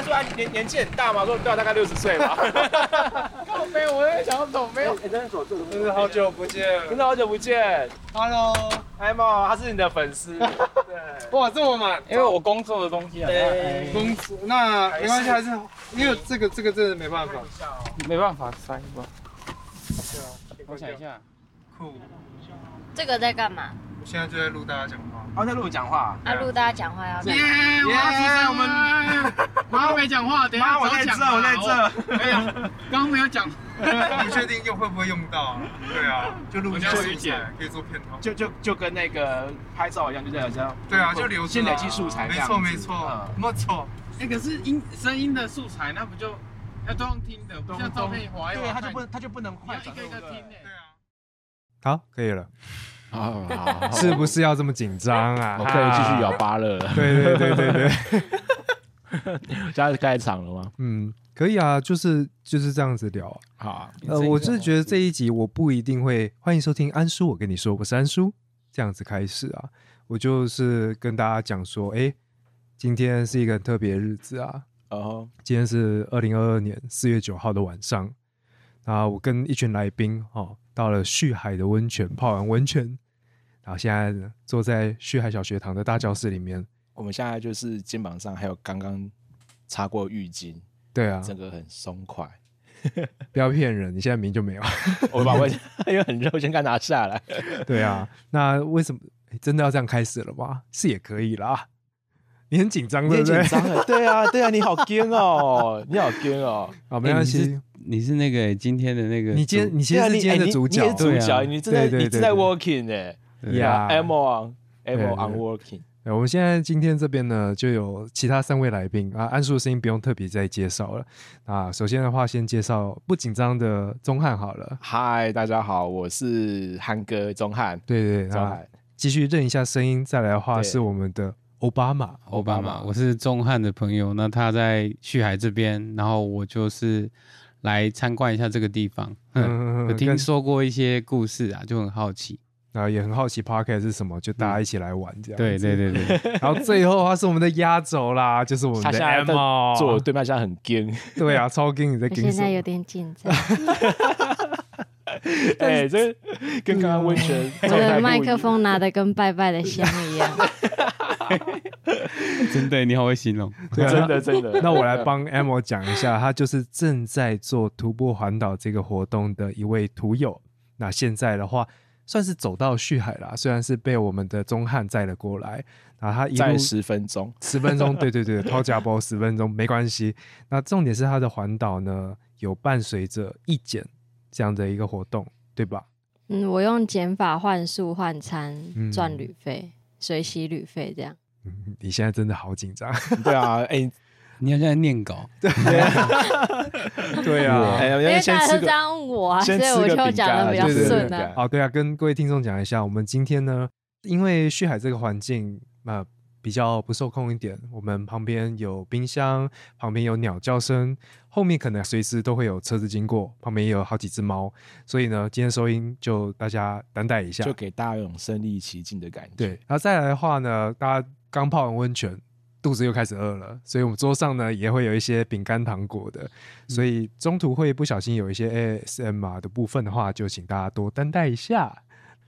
叔，安叔，安年年纪很大嘛，说对啊，大概六十岁吧。靠背，我在想走没有。哎，真的，好久不见真的好久不见。，Hello，艾莫，他是你的粉丝。对，哇，这么满，因为我工作的东西啊，对工作，那没关系，还是因为这个这个真的没办法，没办法塞吧。我我想一，下，酷，这个在干嘛？我现在就在录大家讲话，哦在录讲话。啊，录大家讲话要干耶！我要出声，我们妈都没讲话，等一下妈，我在这，我在嘛这。没有，刚刚没有讲。不确定又会不会用到啊？对啊，就录一下素材，可以做片头。就就就跟那个拍照一样，就这样这样。对啊，就留先累积素材这没。错没错嗯，没错。哎，可是音声音的素材，那不就要都用听的，不像照片滑一滑。对，他就不能他就不能快要一个一个听对不对诶。对啊，好，可以了，好好，是不是要这么紧张啊？我可以继续摇芭乐。了。对对对对对，现在开场了吗？嗯，可以啊，就是就是这样子聊。啊。好。啊，呃，我是觉得这一集我不一定会欢迎收听安叔，我跟你说，我是安叔，这样子开始啊，我就是跟大家讲说，哎，今天是一个很特别的日子啊，哦，今天是二零二二年四月九号的晚上，啊我跟一群来宾哦，到了旭海的温泉泡完温泉，然后现在坐在旭海小学堂的大教室里面，我们现在就是肩膀上还有刚刚擦过浴巾，对啊，整个很松快。不要骗人，你现在明明就没有，我把我因为很热，我先给它拿下来。对啊，那为什么真的要这样开始了吗？是也可以啦，你很紧张对不对？紧张哎，对啊，对啊，你好惊哦，你好惊哦。好，没关系，你是那个今天的那个，你今天你其实对啊是今天的主角你是，主角，你正在你正在 working 哎对呀 m o on working。我们现在今天这边呢，就有其他三位来宾啊，安叔的声音不用特别再介绍了啊。首先的话，先介绍不紧张的钟汉好了，嗨，大家好，我是汉哥钟汉，对对钟汉。继续认一下声音，再来的话是我们的奥巴马，奥巴马，我是钟汉的朋友，那他在旭海这边，然后我就是来参观一下这个地方。嗯，嗯 有听说过一些故事啊，就很好奇。然后也很好奇 Parket 是什么，就大家一起来玩这样。对对。对对，然后最后的话是我们的压轴啦，就是我们的他现在在 Emma，坐我对面，现在很惊。对啊，超跟你在我跟什么现在有点紧张，哎，这跟刚刚温泉我的麦克风拿的跟拜拜的香一样。真的你好会形容。对啊真的真的。那我来帮 Emma 讲一下，他就是正在做徒步环岛这个活动的一位徒友。那现在的话，算是走到旭海啦，虽然是被我们的钟汉载了过来，然后他一路再十分钟，十分钟，对对对，掏夹包十分钟没关系。那重点是他的环岛呢，有伴随着一减这样的一个活动，对吧？嗯，我用减法换宿换餐嗯赚旅费，随洗旅费这样。嗯，你现在真的好紧张。对啊，哎你好像在念稿，对 啊，因为大家都这样问我啊，所以我就讲的比较顺啊。哦，对啊，跟各位听众讲一下，我们今天呢，因为旭海这个环境呃比较不受控一点，我们旁边有冰箱，旁边有鸟叫声，后面可能随时都会有车子经过，旁边也有好几只猫，所以呢，今天收音就大家担待一下就。给大家一种身临其境的感觉。对，然后再来的话呢，大家刚泡完温泉，肚子又开始饿了，所以我们桌上呢也会有一些饼干、糖果的，所以中途会不小心有一些 ASMR 的部分的话，就请大家多担待一下。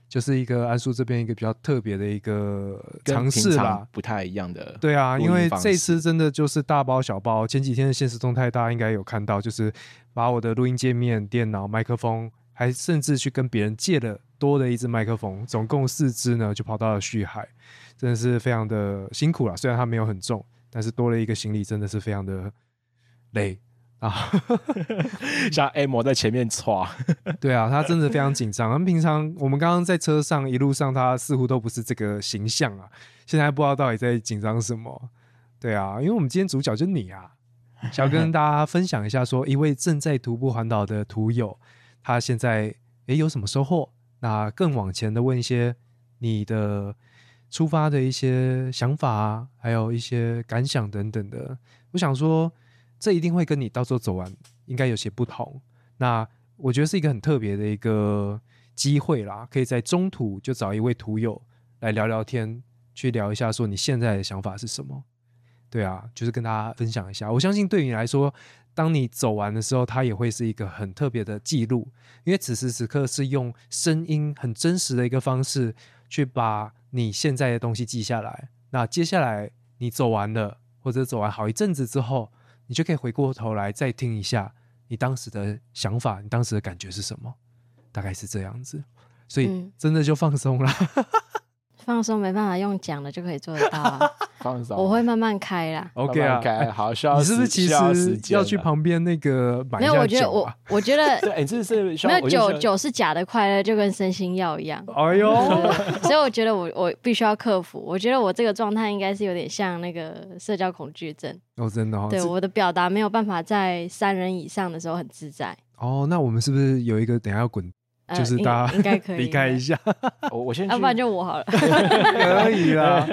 就是一个安叔这边一个比较特别的一个跟尝试平常啦。不太一样的。对啊，因为这次真的就是大包小包。前几天的现实动态大家应该有看到，就是把我的录音界面、电脑、麦克风，还甚至去跟别人借了多的一支麦克风，总共四支呢，就跑到了旭海，真的是非常的辛苦了。虽然它没有很重，但是多了一个行李，真的是非常的累啊。像 M 在前面歘，对啊，他真的非常紧张。他们平常我们刚刚在车上一路上，他似乎都不是这个形象啊。现在不知道到底在紧张什么。对啊，因为我们今天主角就是你啊，想要跟大家分享一下说一位正在徒步环岛的徒友，他现在诶有什么收获？那更往前的问一些你的出发的一些想法啊，还有一些感想等等的。我想说，这一定会跟你到时候走完应该有些不同。那我觉得是一个很特别的一个机会啦，可以在中途就找一位徒友来聊聊天，去聊一下，说你现在的想法是什么？对啊，就是跟大家分享一下。我相信对你来说，当你走完的时候，它也会是一个很特别的记录，因为此时此刻是用声音很真实的一个方式去把你现在的东西记下来。那接下来你走完了，或者走完好一阵子之后，你就可以回过头来再听一下你当时的想法，你当时的感觉是什么，大概是这样子。所以嗯真的就放松了。放松没办法用讲的就可以做得到啊，放松，我会慢慢开啦。OK 啊慢慢，开好，需要你是不是其实要去？旁边那个买一没有，我觉得我？我觉得 对，哎，这是需没有酒酒是假的快乐，就跟身心药一样。哎呦，所以我觉得我我必须要克服。我觉得我这个状态应该是有点像那个社交恐惧症，哦，真的哦，这对我的表达没有办法在三人以上的时候很自在。哦，那我们是不是有一个等一下要滚，呃就是应大家应该可以 离开一，下，我我先去要不然就我好了。可以啦。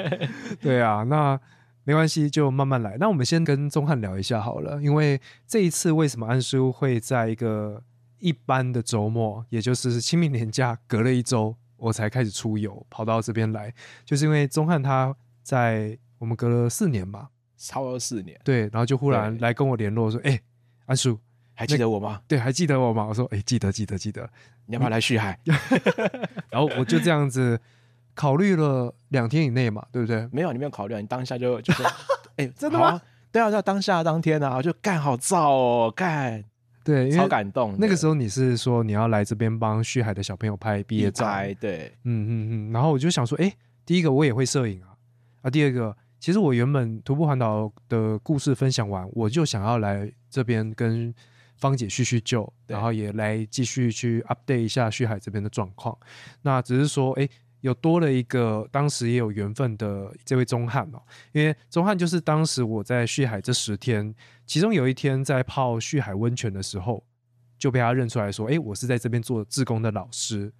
对啊，那没关系，就慢慢来。那我们先跟钟汉聊一下好了，因为这一次为什么安叔会在一个一般的周末，也就是清明年假隔了一周，我才开始出游，跑到这边来，就是因为钟汉他在我们隔了四年嘛，差不多四年，对，然后就忽然来跟我联络说，哎、安叔，还记得我吗？对，还记得我吗？我说，哎、记得，记得，记得。你要不要来续海？然后我就这样子考虑了两天以内嘛，对不对？没有，你没有考虑啊，你当下就就说，哎，真的吗？对啊，在当下当天啊，就干好燥哦，干对，因超感动。那个时候你是说你要来这边帮旭海的小朋友拍毕业照，对，嗯嗯嗯，然后我就想说，哎，第一个我也会摄影啊，啊，第二个，其实我原本徒步环岛的故事分享完，我就想要来这边跟芳姐叙叙旧，然后也来继续去 update 一下旭海这边的状况。那只是说，哎，有多了一个当时也有缘分的这位钟汉哦，因为钟汉就是当时我在旭海这十天，其中有一天在泡旭海温泉的时候，就被他认出来说，哎，我是在这边做志工的老师。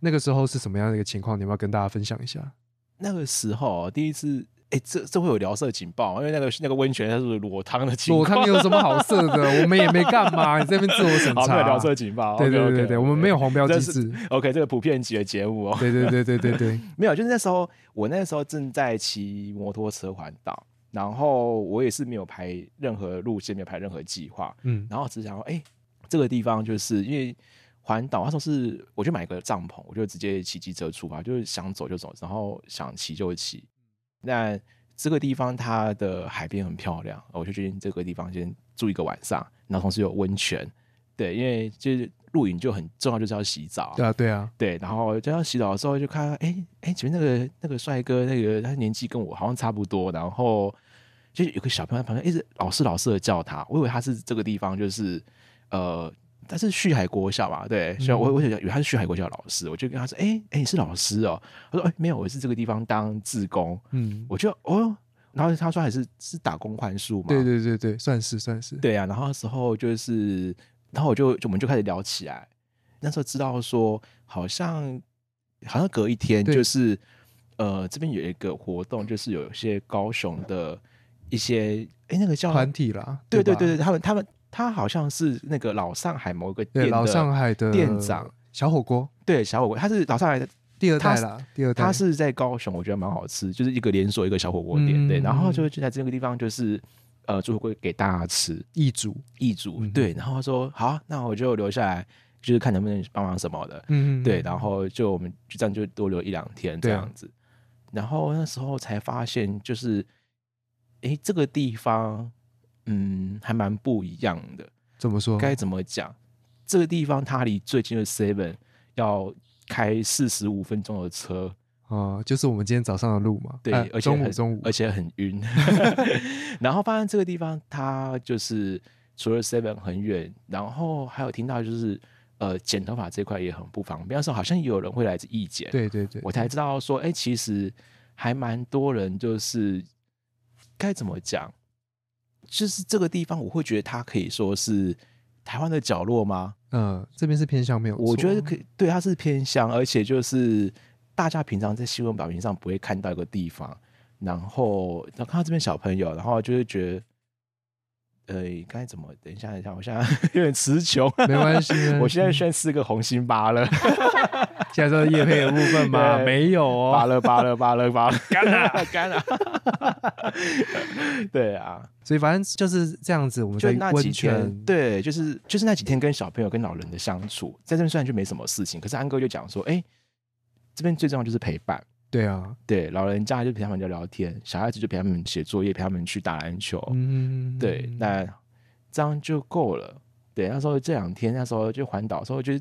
那个时候是什么样的一个情况？你要不要跟大家分享一下？那个时候哦第一次，哎，这这会有聊色警报，因为那个那个温泉它是裸汤的情裸况，汤有什么好色的？我们也没干嘛，你这边自我审好，没查。有聊色警报。对对 OK，OK，对对我们没有黄标机这是制。OK，这个普遍级的节目哦。对对对对对对，没有，就是那时候我那时候正在骑摩托车环岛，然后我也是没有排任何路线，没有排任何计划，嗯然后只想说，哎、这个地方就是因为环岛，那时候是我就买个帐篷，我就直接骑机车出发，就是想走就走，然后想骑就骑。那这个地方它的海边很漂亮，我就决定这个地方先住一个晚上，然后同时有温泉，对，因为就是露营就很重要，就是要洗澡，对啊对啊，对，然后就要洗澡的时候就看到，哎哎，前面那个那个帅哥，那个他年纪跟我好像差不多，然后就有个小朋友在旁边一直老师老师的叫他，我以为他是这个地方就是呃，他是旭海国小嘛，对，虽然我我想以为他是旭海国小老师，我就跟他说，哎哎，你是老师哦，他说哎没有，我是这个地方当志工，嗯，我就哦，然后他说还是是打工换宿嘛，对对对对，算是算是。对啊，然后那时候就是，然后我就就我们就开始聊起来。那时候知道说，好像好像隔一天就是，呃，这边有一个活动，就是有一些高雄的一些，哎，那个叫团体啦，吧？对对对对，他们他们他好像是那个老上海某个店老上海的店长，小火锅。对小火锅，他是老上海的，第二代他啦，第二代。他是在高雄，我觉得蛮好吃，就是一个连锁一个小火锅店，对，然后就就在这个地方就是。呃，做火锅给大家吃，易主，易主，嗯。对，然后他说好啊，那我就留下来，就是看能不能帮忙什么的，嗯对，然后就我们就这样就多留一两天这样子，然后那时候才发现，就是，诶，这个地方，嗯，还蛮不一样的，怎么说？该怎么讲？这个地方它离最近的 Seven 要开四十五分钟的车，哦，就是我们今天早上的路嘛，对，哎而且很中午中午，而且很晕。然后发现这个地方，它就是除了 Seven 很远，然后还有听到就是呃剪头发这块也很不方便。那时候好像也有人会来自意剪，对对对，我才知道说，哎、其实还蛮多人就是该怎么讲，就是这个地方，我会觉得它可以说是台湾的角落吗？嗯，这边是偏向没有，我觉得可以，对，它是偏乡，而且就是大家平常在新闻表面上不会看到一个地方，然后然后看到这边小朋友，然后就会觉得，呃，该怎么？等一下，等一下，我现在 有点词穷。没关系，我现在先四个红心芭乐，现在说叶配的部分吗？对没有哦，芭乐，芭乐，芭乐，芭乐，干了，干了。对啊，所以反正就是这样子。我们就那几天，泉，对，就是就是那几天跟小朋友跟老人的相处，在这边虽然就没什么事情，可是安哥就讲说，哎，这边最重要就是陪伴。对啊，对，老人家就陪他们聊聊天，小孩子就陪他们写作业，陪他们去打篮球。嗯，对，那这样就够了。对，那时候这两天，那时候就环岛的时候，就是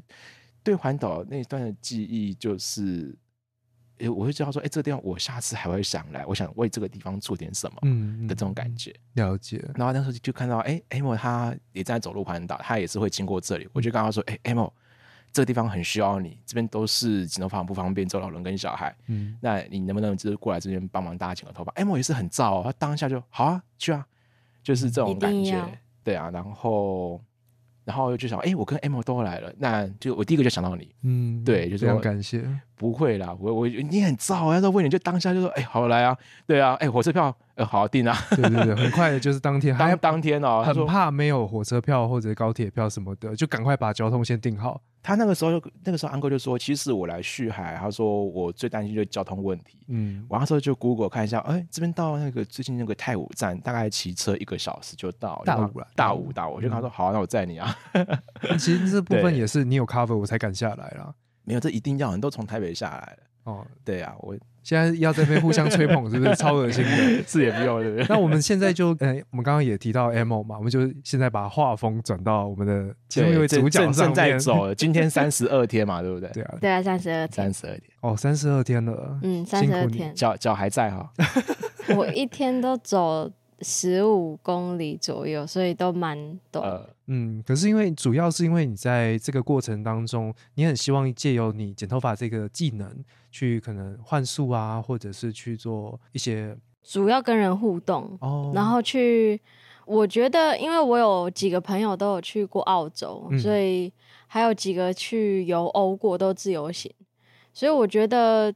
对环岛那一段的记忆，就是，诶，我会知道说，哎，这个地方我下次还会想来，我想为这个地方做点什么嗯的这种感觉。了解，然后那时候就看到，哎，Amo 他也在走路环岛，他也是会经过这里，我就跟他说，哎，Amo，这个地方很需要你，这边都是剪头发很不方便，只有老人跟小孩。嗯那你能不能就是过来这边帮忙大家剪个头发？M 也是很燥、哦，他当下就好啊，去啊，就是这种感觉对啊。然后，然后就想，哎、我跟 M 都来了，那就我第一个就想到你，嗯，对就是非常感谢。不会啦，我我你很燥，要是问你就当下就说，哎、好来啊，对啊，哎、火车票呃好定啊，对对对，很快的就是当天，还当当天哦，他很说怕没有火车票或者高铁票什么的，就赶快把交通先订好。他那个时候就那个时候安哥就说，其实我来续海，他说我最担心就是交通问题。嗯，我那时候就 Google 看一下，哎、这边到那个最近那个太武站，大概骑车一个小时就到。大武啦就跟他大武大武，我就跟他说，好啊、那我载你啊。其实这部分 对也是你有 cover 我才敢下来啦。没有，这一定要，你都从台北下来了。哦，对啊，我现在要在这边互相吹捧，是不是超恶心的？是也不用，对不对？那我们现在就，呃，我们刚刚也提到 M 嘛，我们就现在把画风转到我们的其中一位主角正正在。走了，今天三十二天嘛，对不对？对啊，对啊，三十二天三，十二天，哦，三十二天了，嗯，三辛苦你十二天，脚脚还在哈。我一天都走十五公里左右，所以都蛮短。呃，嗯，可是因为主要是因为你在这个过程当中，你很希望借由你剪头发这个技能，去可能换术啊，或者是去做一些主要跟人互动，哦，然后去，我觉得，因为我有几个朋友都有去过澳洲，嗯所以还有几个去游欧过，都自由行，所以我觉得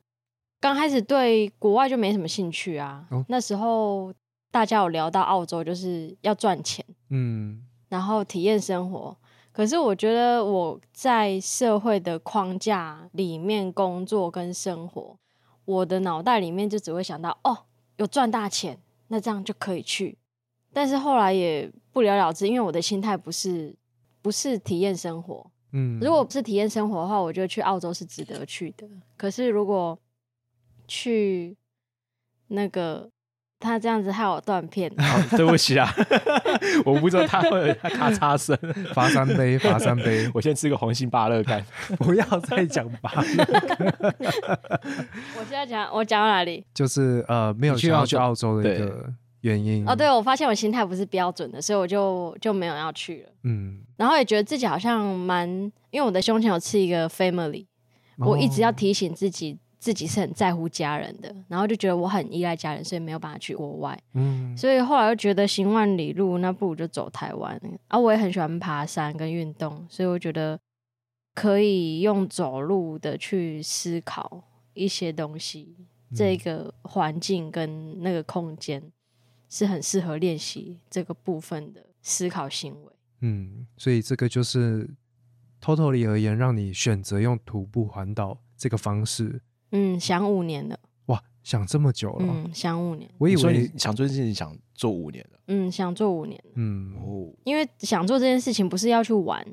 刚开始对国外就没什么兴趣啊。哦那时候大家有聊到澳洲，就是要赚钱，嗯然后体验生活。可是我觉得我在社会的框架里面工作跟生活，我的脑袋里面就只会想到哦，有赚大钱，那这样就可以去。但是后来也不了了之，因为我的心态不是不是体验生活。嗯，如果不是体验生活的话，我觉得去澳洲是值得去的。可是如果去那个他这样子害我断片，好，对不起啊，我不知道他会有咔嚓声。罚三杯，罚三杯，我先吃个红心芭乐干。不要再讲吧。我现在讲我讲到哪里？就是呃，没有想要去澳洲的一个原因。哦，对，我发现我心态不是标准的，所以我就就没有要去了。嗯，然后也觉得自己好像蛮，因为我的胸前有刺一个 family，、我一直要哦提醒自己，自己是很在乎家人的，然后就觉得我很依赖家人，所以没有办法去国外。嗯所以后来又觉得行万里路，那不如就走台湾。啊，我也很喜欢爬山跟运动，所以我觉得可以用走路的去思考一些东西。这个环境跟那个空间是很适合练习这个部分的思考行为。嗯，所以这个就是 totally 而言，让你选择用徒步环岛这个方式。嗯，想五年了。哇，想这么久了，嗯，想五年。我以你说为你想做这件事情想做五年了嗯，想做五年，嗯，哦，因为想做这件事情不是要去玩，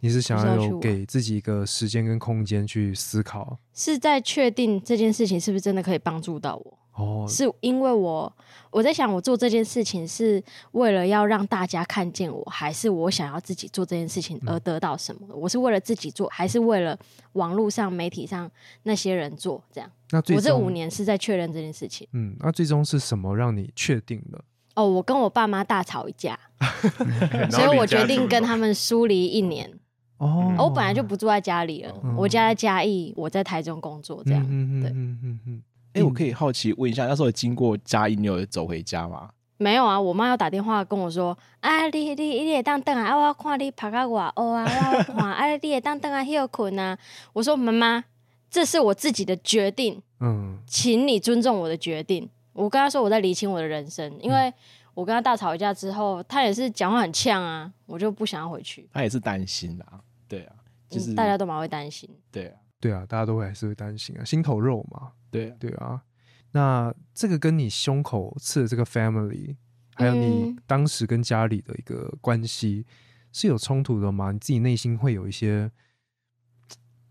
你是想要有给自己一个时间跟空间去思考是在确定这件事情是不是真的可以帮助到我。哦，是因为我我在想，我做这件事情是为了要让大家看见我，还是我想要自己做这件事情而得到什么？我是为了自己做，还是为了网络上、媒体上那些人做？这样，那最我这五，年是在确认这件事情。嗯，那最终是什么让你确定的？哦，我跟我爸妈大吵一架，所以我决定跟他们疏离一年。哦，我本来就不住在家里了，嗯我家在嘉义，我在台中工作，这样。嗯嗯对哎，我可以好奇问一下，那时候经过嘉义，你有走回家吗？没有啊，我妈要打电话跟我说，啊，你你你会当等啊，啊我看你爬到外哦啊，我看啊，你会当等啊休困啊。我说妈妈，这是我自己的决定，嗯请你尊重我的决定。我跟她说我在理清我的人生，因为我跟他大吵一架之后，他也是讲话很呛啊，我就不想要回去。他也是担心啦，对啊，就是嗯大家都蛮会担心。对啊，对啊，大家都会还是会担心啊，心头肉嘛，对啊，对啊。那这个跟你胸口刺的这个 family，还有你嗯当时跟家里的一个关系是有冲突的吗？你自己内心会有一些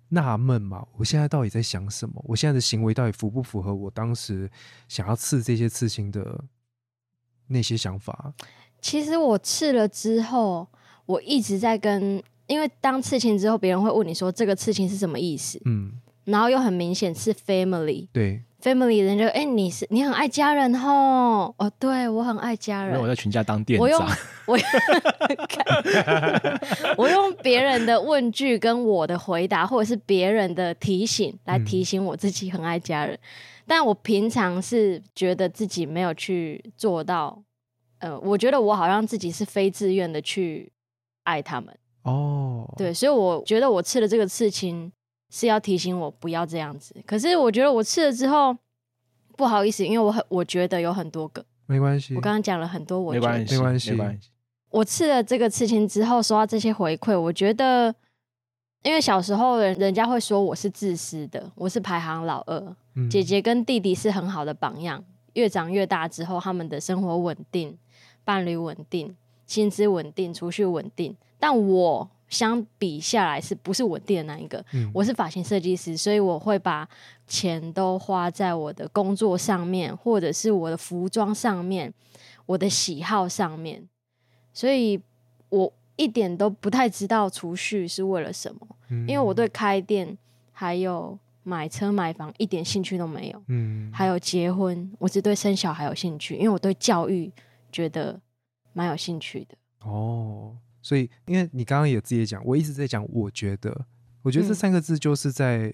纳闷吗？我现在到底在想什么？我现在的行为到底符不符合我当时想要刺这些刺青的那些想法？其实我刺了之后，我一直在跟，因为当刺青之后，别人会问你说这个刺青是什么意思，嗯，然后又很明显是 family。对，family 人就哎、你是你很爱家人吼，哦，对我很爱家人。因为我，在全家当店长。我用长，我 我用别人的问句跟我的回答，或者是别人的提醒来嗯提醒我自己很爱家人，但我平常是觉得自己没有去做到，呃，我觉得我好像自己是非自愿的去爱他们，哦，对，所以我觉得我吃了这个刺青是要提醒我不要这样子，可是我觉得我吃了之后。不好意思，因为我很我觉得有很多个，没关系，我刚刚讲了很多，我觉得没关系，没关系没关系。我吃了这个刺青之后，收到这些回馈，我觉得，因为小时候人人家会说我是自私的，我是排行老二，嗯姐姐跟弟弟是很好的榜样。越长越大之后，他们的生活稳定，伴侣稳定，薪资稳定，储蓄稳定。但我相比下来，是不是稳定的那一个？嗯我是发型设计师，所以我会把钱都花在我的工作上面，或者是我的服装上面，我的喜好上面。所以我一点都不太知道储蓄是为了什么，嗯因为我对开店还有买车买房一点兴趣都没有，嗯还有结婚，我只对生小孩有兴趣，因为我对教育觉得蛮有兴趣的。哦，所以因为你刚刚也自己讲，我一直在讲，我觉得，我觉得这嗯。三个字就是在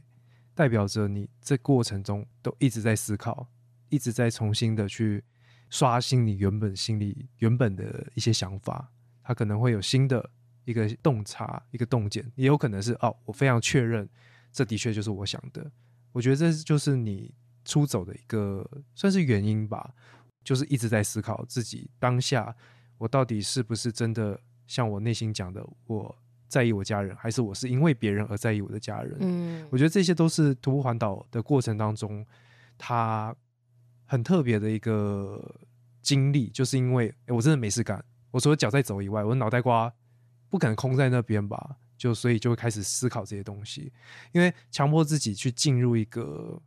代表着你这过程中都一直在思考，一直在重新的去刷新你原本心里原本的一些想法，它可能会有新的一个洞察，一个洞见，也有可能是哦，我非常确认，这的确就是我想的。我觉得这就是你出走的一个算是原因吧，就是一直在思考自己当下我到底是不是真的像我内心讲的，我在意我家人，还是我是因为别人而在意我的家人？嗯我觉得这些都是徒步环岛的过程当中，他很特别的一个经历，就是因为诶我真的没事干，我除了脚在走以外，我的脑袋瓜不可能空在那边吧，就所以就会开始思考这些东西，因为强迫自己去进入一个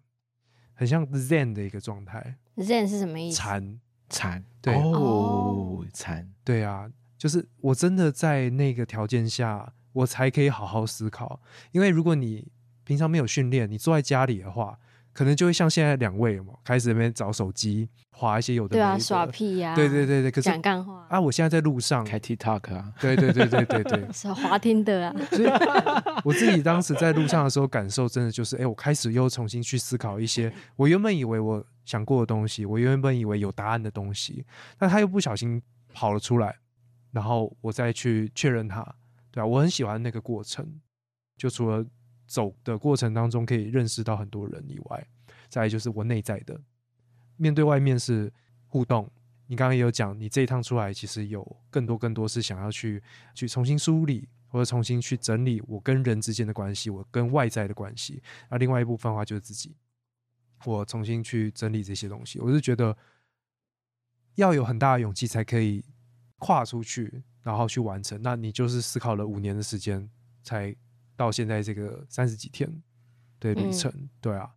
很像 Zen 的一个状态，Zen 是什么意思？禅。禅，对哦哦，惨，对啊，就是我真的在那个条件下，我才可以好好思考。因为如果你平常没有训练，你坐在家里的话，可能就会像现在两位嘛，开始那边找手机，划一些有的对啊，没的耍屁呀、对对对对，可是讲干话啊，我现在在路上，开 TikTok 啊，对对对对对对，是滑听的啊。所以我自己当时在路上的时候，感受真的就是，哎，我开始又重新去思考一些我原本以为我想过的东西，我原本以为有答案的东西，但他又不小心跑了出来，然后我再去确认它，对啊，我很喜欢那个过程，就除了走的过程当中可以认识到很多人以外，再来就是我内在的，面对外面是互动。你刚刚也有讲，你这一趟出来其实有更多更多是想要去去重新梳理，或者重新去整理我跟人之间的关系，我跟外在的关系。那另外一部分的话就是自己，我重新去整理这些东西。我是觉得要有很大的勇气才可以跨出去，然后去完成。那你就是思考了五年的时间，才到现在这个三十几天的旅程，对啊。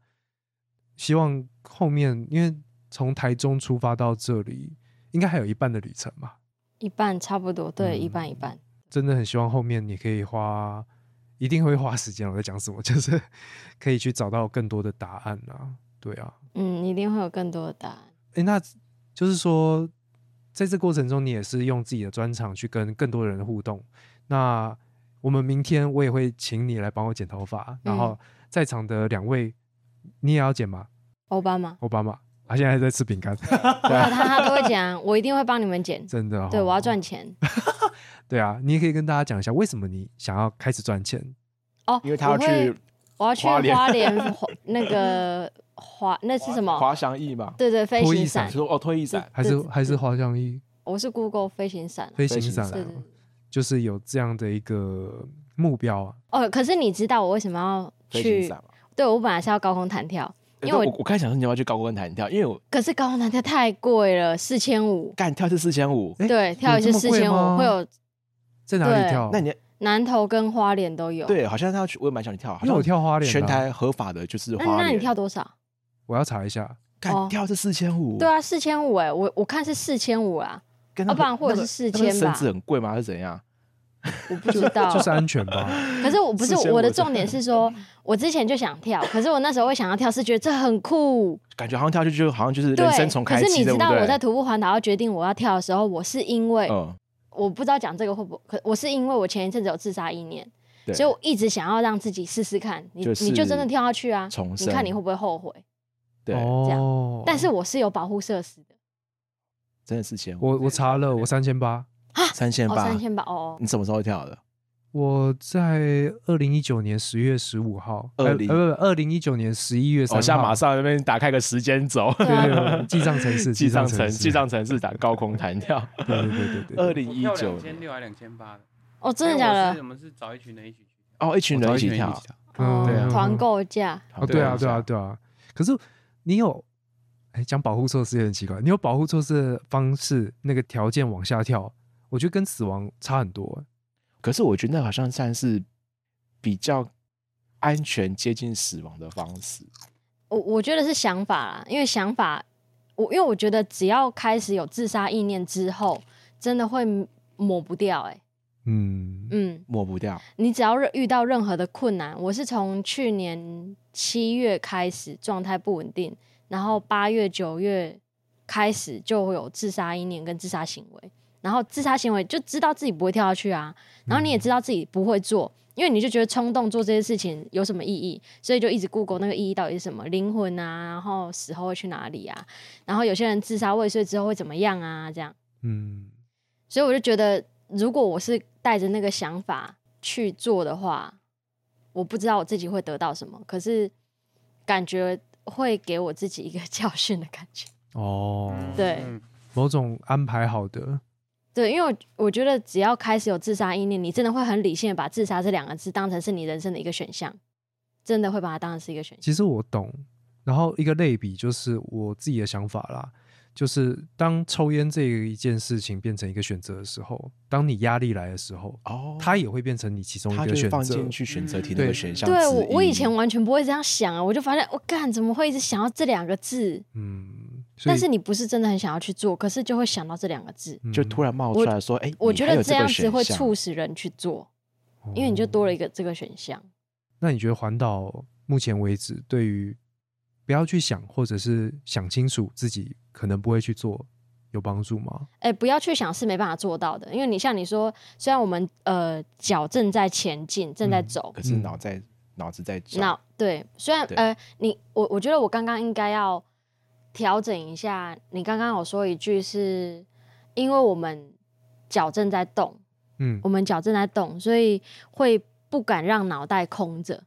希望后面，因为从台中出发到这里，应该还有一半的旅程吧。一半差不多，对，嗯一半一半。真的很希望后面你可以花，一定会花时间。我在讲什么，就是可以去找到更多的答案啊。对啊，嗯，一定会有更多的答案。诶，那就是说，在这过程中，你也是用自己的专长去跟更多人互动。那我们明天我也会请你来帮我剪头发，然后在场的两位，你也要剪吗？欧巴马，奥巴马，他现在还在吃饼干，对 啊，他他都会讲，我一定会帮你们剪。真的、哦。对，我要赚钱 对啊，你也可以跟大家讲一下，为什么你想要开始赚钱？哦。因为他要去我要去花莲 那个滑那是什么？滑翔翼嘛，对对，飞行伞伞。说哦，推翼伞，还是还是滑翔翼？我我是 Google 飞行伞啊、飞行伞就是有这样的一个目标啊。哦，可是你知道我为什么要去？飞行伞嘛。对我本来是要高空弹跳，因为我我我刚才想说你要不要去高空弹跳，因为我可是高空弹跳太贵了，四千五。干跳是四千五，诶对，跳一次四千五，会有在哪里跳？那你南投跟花莲都有。，对，好像他要去，我也蛮想跳，好因为我跳花莲啊全台合法的就是那那你莲，跳多少？我要查一下。干哦跳是四千五，对，啊，四千五哎，我我看是四千五啊，跟要不然或者是那个4000吧绳子很贵吗？还是怎样？我不知道。就是安全吧？可是我不是4500我的重点是说，我之前就想跳，可是我那时候会想要跳，是觉得这很酷，感觉好像跳下去就好像就是对人生重。可开启，是你知道？我在徒步环岛要决定我要跳的时候，我是因为嗯，我不知道讲这个会不会，可我是因为我前一阵子有自杀意念，所以我一直想要让自己试试看，你就是你就真的跳下去啊，你看你会不会后悔？对，哦，但是我是有保护设施的，真的四千五，我我查了，我三千八。啊，三千八三，千八哦，你什么时候跳的？我在二零一九年十月十五号，二零呃不，二零一九年十一月三哦，号，现在马上那边打开个时间轴，对对 对，记账城市，记账城，市，记账城市打高空弹跳，对对对对对二对，零一九两千六还两千八的，哦，真的假的我们是找一群人一起去，哦，一群人一起跳，群人一起跳。嗯对啊团购价，哦，对啊，对啊，对啊。可是你有，哎，讲保护措施也很奇怪。你有保护措施的方式，那个条件往下跳，我觉得跟死亡差很多。可是我觉得那好像算是比较安全、接近死亡的方式。我我觉得是想法啦，因为想法，我因为我觉得只要开始有自杀意念之后，真的会抹不掉、欸。嗯，嗯，抹不掉，你只要任遇到任何的困难，我是从去年七月开始状态不稳定，然后八月九月开始就会有自杀意念跟自杀行为，然后自杀行为就知道自己不会跳下去啊，然后你也知道自己不会做，因为你就觉得冲动做这些事情有什么意义，所以就一直 Google 那个意义到底是什么，灵魂啊，然后死后会去哪里啊，然后有些人自杀未遂之后会怎么样啊，这样。嗯，所以我就觉得，如果我是带着那个想法去做的话，我不知道我自己会得到什么，可是感觉会给我自己一个 教训的感觉。哦，对。嗯。某种安排好的，对，因为我我觉得只要开始有自杀意念，你真的会很理性的把自杀这两个字当成是你人生的一个选项，真的会把它当成是一个选项。其实我懂。然后一个类比就是我自己的想法啦，就是当抽烟这一件事情变成一个选择的时候，当你压力来的时候，哦，它也会变成你其中一个选择。放进去选择题那对个选项。对我，我以前完全不会这样想啊，我就发现我干怎么会一直想要这两个字？嗯，但是你不是真的很想要去做，可是就会想到这两个字。嗯就突然冒出来说，哎，我觉得这样子会促使人去做，因为你就多了一个这个选项。那你觉得环岛目前为止对于不要去想，或者是想清楚自己可能不会去做，有帮助吗？哎、不要去想是没办法做到的，因为你像你说，虽然我们呃脚正在前进，正在嗯走，可是脑在脑子在转那、对，虽然呃你我我觉得我刚刚应该要调整一下，你刚刚有说一句是，因为我们脚正在动，嗯我们脚正在动，所以会不敢让脑袋空着。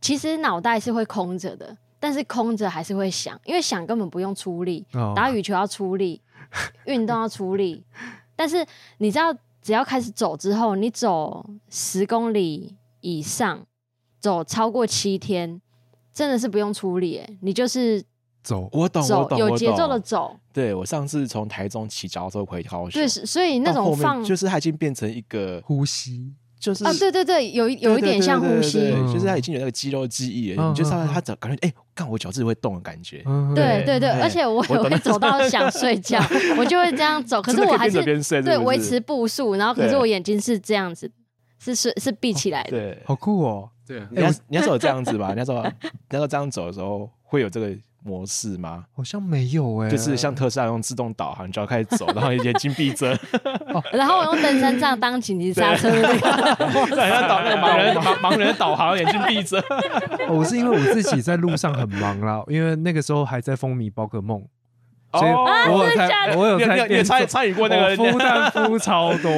其实脑袋是会空着的，但是空着还是会想，因为想根本不用出力，哦打羽球要出力，运动要出力。但是你知道，只要开始走之后，你走十公里以上，走超过七天，真的是不用出力，哎，你就是走，我懂，我走懂，有节奏的。走。对我上次从台中骑脚踏车回高雄，对，所以那种放就是它已经变成一个，呼吸，就是啊，对对对，有一有一点像呼吸。对对对对嗯就是它已经有那个肌肉记忆了。嗯你就上来，嗯嗯它只感觉哎，看我脚自己会动的感觉。嗯，对对对，而且我也会走到想 睡觉，我就会这样走。可是我还是对维持步数，然后可是我眼睛是这样子，是是是闭起来的。对，好酷哦。对啊，你要你要走这样子吧？你要说你要说这样走的时候会有这个模式吗？好像没有哎，就是像特斯拉用自动导航，你就要开始走，然后眼睛闭着，然后我用登山杖当紧急刹车的那导那个盲人盲 盲人的导航，眼睛闭着。哦我是因为我自己在路上很忙啦，因为那个时候还在风靡宝可梦，所我有参，我有你有你有在你也参参与过那个我孵蛋孵超多，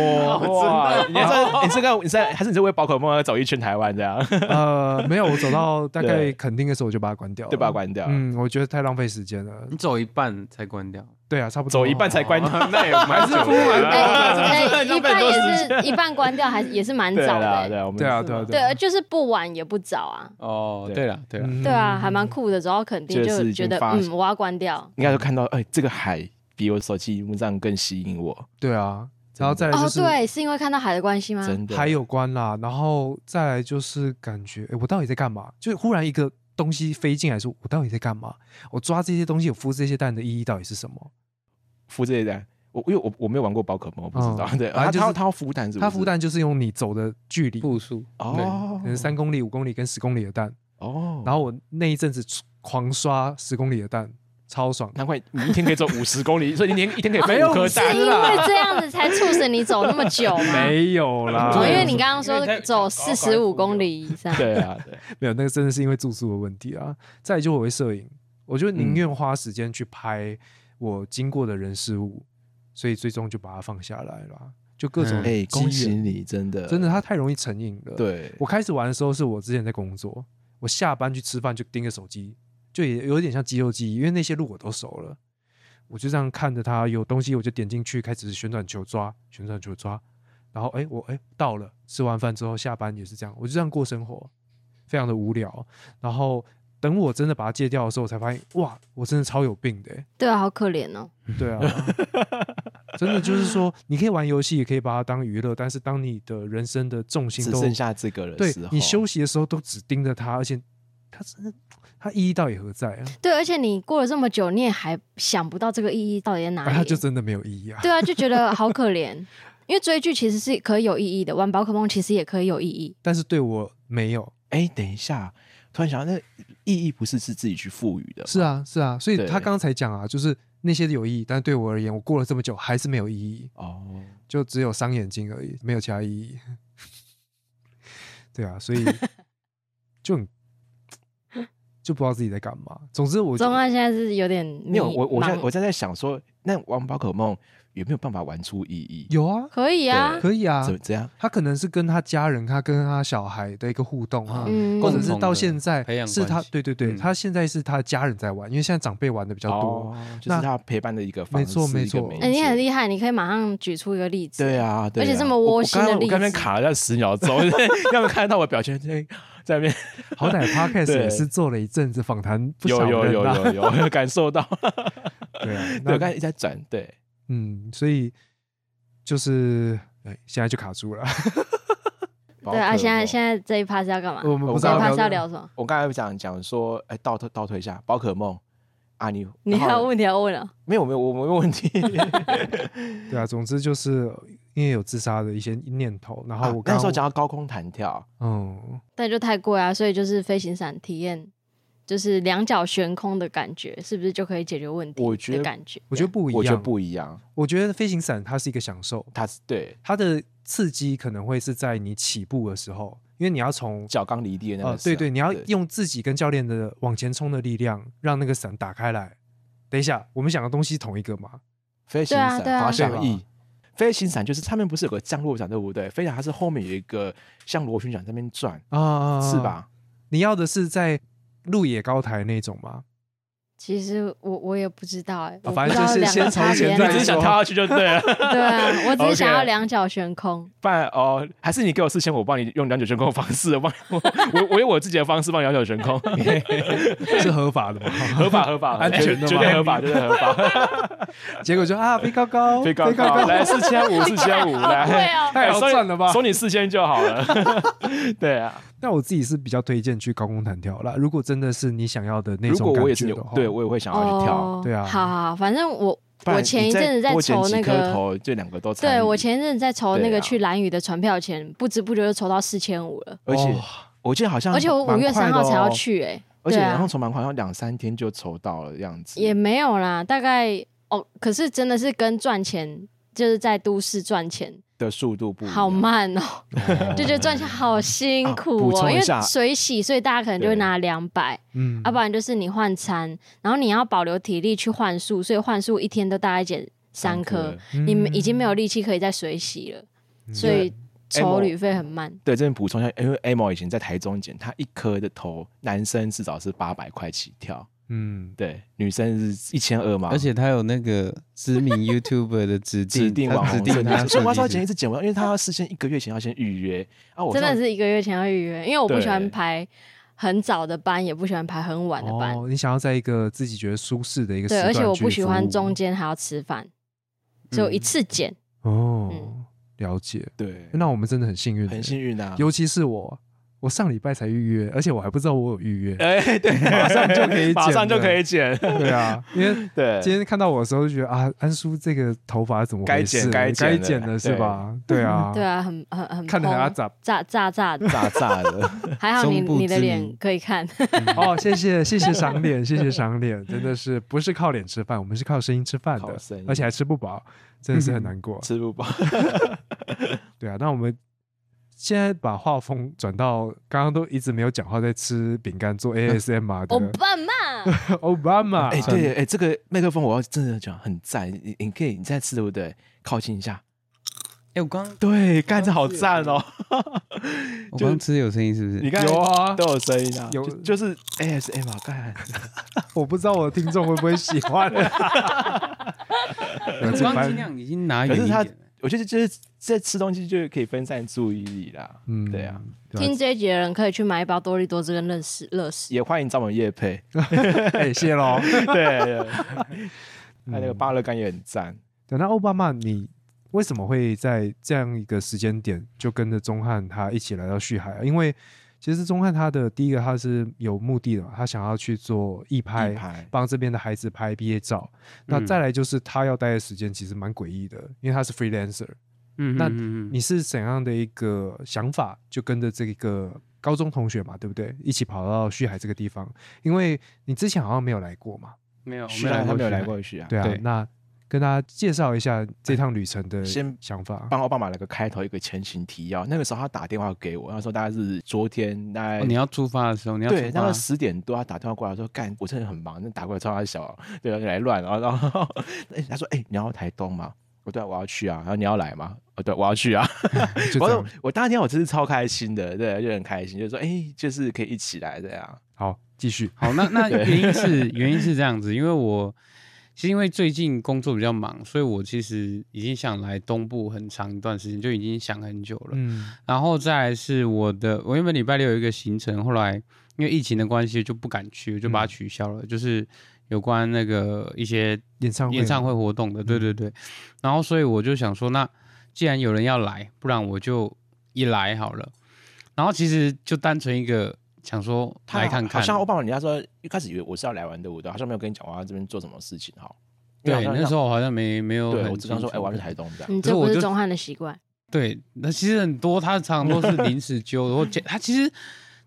哇！你是 你是个你是还是你是为宝可梦走一圈台湾这样？呃，没有，我走到 大概对垦丁的时候我就把它关掉了，对把它关掉嗯，我觉得太浪费时间了。你走一半才关掉，对啊，差不多走一半才关掉，那也蛮久的。哎啊哎，一半也是一半关掉，还是也是蛮对早的。对啊，对啊，对啊，对，啊，就是不晚也不早啊。哦，对对了对了，嗯对啊，还蛮酷的。然后肯定就觉得，嗯，我要关掉。应该就看到，哎，这个海比我手机荧幕上更吸引我，对啊，然后再来哦就，是对，是因为看到海的关系吗？真的。还有关啦，然后再来就是感觉，哎，我到底在干嘛？就忽然一个东西飞进来说，我到底在干嘛？我抓这些东西，我孵这些蛋的意义到底是什么？孵这些蛋，我因为我我没有玩过宝可梦，我不知道。嗯对，反正就是它它它要孵蛋是不是？它孵蛋就是用你走的距离，步数哦可，能三公里、五公里跟十公里的蛋。哦，然后我那一阵子狂刷十公里的蛋，超爽。难怪你一天可以走五十公里，所以你一天一天可以飞没有是五颗蛋是因为这样子才促使你走那么久吗？没有啦，哦，因为你刚刚说走四十五公里以上，对啊，对，没有那个真的是因为住宿的问题啊。再就我会摄影，我就宁愿花时间去拍我经过的人事物，所以最终就把它放下来了。就各种嗯哎，恭喜你，真的，真的它太容易成瘾了。，对，我开始玩的时候是我之前在工作，我下班去吃饭就盯着手机，就也有点像肌肉记忆，因为那些路我都熟了。我就这样看着它有东西，我就点进去开始旋转球抓，旋转球抓，然后哎我哎到了，吃完饭之后下班也是这样，我就这样过生活，非常的无聊。然后等我真的把它戒掉的时候，我才发现哇，我真的超有病的欸、对啊，好可怜哦。对啊，真的就是说，你可以玩游戏，也可以把它当娱乐，但是当你的人生的重心都只剩下这个人对时候，你休息的时候都只盯着它，而且它真的它意义到底何在啊？对，而且你过了这么久，你也还想不到这个意义到底在哪啊它里。就真的没有意义啊。对啊，就觉得好可怜。因为追剧其实是可以有意义的，玩宝可梦其实也可以有意义。但是对我没有。哎，等一下，突然想到，那意义不是是自己去赋予的，是，啊，是啊，所以他刚才讲啊，就是那些有意义，但是对我而言，我过了这么久还是没有意义，哦，就只有伤眼睛而已，没有其他意义。对啊，所以就很就不知道自己在干嘛。总之我，钟汉现在是有点没有，我我现在我现在在想说，那玩宝可梦有没有办法玩出意义？有啊，可以啊，可以啊，怎么这样？他可能是跟他家人，他跟他小孩的一个互动啊，嗯。或者是到现在培养是他对对对，嗯。他现在是他家人在玩，因为现在长辈玩的比较多。哦，就是他陪伴的一个方式没式，错没错。你很介厉害，你可以马上举出一个例子。对啊，对啊。而且这么窝心的我我刚刚我刚刚例子卡了在十秒钟，要没看到我表情在在那边？好歹 podcast 也是做了一阵子访谈，不有有有有有有感受到，对啊，那我刚才一直在转，对，嗯，所以就是哎，现在就卡住了，对啊，现在现在在这一趴是要干嘛？我们不知这一趴是要聊什么？我刚才讲讲说，哎，倒退倒退一下，宝可梦啊，你你还有问题要问啊？没有没有我没有问题，对啊，总之就是因为有自杀的一些念头，然后啊我刚那时候讲到高空弹跳，嗯，但就太贵啊，所以就是飞行伞体验，就是两脚悬空的感觉，是不是就可以解决问题？我觉得的感觉，我觉得不一样，我觉得不一样，我觉得飞行伞它是一个享受，它是对它的刺激可能会是在你起步的时候，因为你要从脚刚离地的那呃个对对，你要用自己跟教练的往前冲的力量，让那个伞打开来。等一下，我们想的东西是同一个吗？飞行伞、滑翔翼。飞行伞就是上面不是有个降落伞对不对？飞翔它是后面有一个像螺旋桨在那边转，啊，是？吧？你要的是在路野高台那种吗？其实我我也不知道哎、反正就是先从前你差别在哪只是想跳下去就对了。对啊，我只是 想要两脚悬空。不然哦，还是你给我四千，我帮你用两脚悬空的方式，我帮你我我我用我自己的方式帮你两脚悬空，是合法的吗？合法合法，安全的吗绝对合法，绝对合法。结果就啊，飞高高，飞高高，来四千五，四千五，来，对哦太好赚了吧收你四千就好了。对啊，那我自己是比较推荐去高空弹跳啦。如果真的是你想要的那如种感果我也是有觉的话，，对我也会想要去跳。哦 对啊好好好，反正我我前一阵子在筹那个，头，这两个都对我前一阵子在筹那个去蓝屿的船票钱，不知不觉就筹到四千五了，而且哦我记得好像而且我五月三号才要哦，去哎、而且然后筹蛮快，好像两三天就筹到了样子。也没有啦，大概哦，可是真的是跟赚钱，就是在都市赚钱的速度不好慢哦，就觉得赚钱好辛啊苦哦，因为水洗，所以大家可能就会拿两百，嗯。要不然就是你换餐，然后你要保留体力去换宿，所以换宿一天都大概减三颗，你们已经没有力气可以再水洗了，所以筹旅费很慢。对，这边补充一下，因为 Amo 以前在台中捡，他一颗的头男生至少是八百块起跳，嗯，对，女生是一千二嘛，而且他有那个知名 YouTuber 的指定，指定网红指定他，所以我要说设计师前一次剪不到，因为他要事先一个月前要先预约。啊，我真的是一个月前要预约，因为我不喜欢排很早的班，也不喜欢排很晚的班。哦，你想要在一个自己觉得舒适的一个时对，而且我不喜欢中间还要吃饭，只有一嗯。次剪。哦嗯，了解。对，那我们真的很幸运，很幸运啊，尤其是我，我上礼拜才预约，而且我还不知道我有预约。哎，对，马上就可以马上就可以剪，对啊，因为对，今天看到我的时候就觉得啊，安叔这个头发怎么该回事？剪该剪了该剪了是吧？对啊，对啊，很很很看得还要蓬咋？炸炸炸的，炸炸的，还好你你的脸可以看。哦，谢谢谢谢赏脸，谢谢赏脸，真的是不是靠脸吃饭，我们是靠声音吃饭的而且还吃不饱，真的是很难过。吃不饱，对啊，那我们现在把画风转到刚刚都一直没有讲话，在吃饼干做 ASMR 欧的巴嘛，奥巴马。哎，对，哎，这个麦克风我要真的讲很赞，你你可以你在吃对不对？靠近一下，哎，我刚对，干着好赞哦，我刚 吃有声音是不是？你看有啊，都有声音啊，有就就是 ASM 啊，干，我不知道我的听众会不会喜欢。我刚尽量已经拿远一点了。我觉得就是在吃东西就可以分散注意力啦，嗯对啊，听这一集的人可以去买一包多利多汁跟乐事乐事。也欢迎找我们叶配，哎，谢喽。对，对嗯 他那个芭乐干也很赞，对，那奥巴马，你为什么会在这样一个时间点就跟着钟汉他一起来到旭海啊？因为其实钟汉他的第一个他是有目的的嘛，他想要去做义拍，一拍帮这边的孩子拍毕业照。那嗯再来就是他要待的时间其实蛮诡异的，因为他是 freelancer。嗯，那你是怎样的一个想法，就跟着这个高中同学嘛，对不对？一起跑到旭海这个地方，因为你之前好像没有来过嘛，没有，我徐来他没有没来来过去啊，对啊。对那跟大家介绍一下这趟旅程的先想法。帮奥巴马来个开头一个前情提要。那个时候他打电话给我，那时候大概是昨天，大概、哦你要出发的时候，你要对，出发那个十点多他打电话过来说，干，我真的很忙，那打过来超他小，对，就来乱，然后然后哎、他说，哎、你要台东吗？我对，我要去啊。然后你要来吗？哦，对，我要去啊。我说，我当天我真是超开心的，对，就很开心，就是说，哎、就是可以一起来这样。好，继续。好，那那原因是原因是这样子，因为我其实因为最近工作比较忙，所以我其实已经想来东部很长一段时间，就已经想很久了。嗯然后再来是我的，我原本礼拜六有一个行程，后来因为疫情的关系就不敢去，我就把它取消了。就是有关那个一些演唱会，演唱会活动的，对对对。然后所以我就想说，那既然有人要来，不然我就一来好了。然后其实就单纯一个想说他来看看，好像奥巴马，人家说一开始以为我是要来玩的，我都好像没有跟你讲我要这边做什么事情哈。对那时候好像没没有我只刚说，哎、我要去台东这样。你这不是钟汉的习惯，对，那其实很多他常常都是临时揪然后 他其实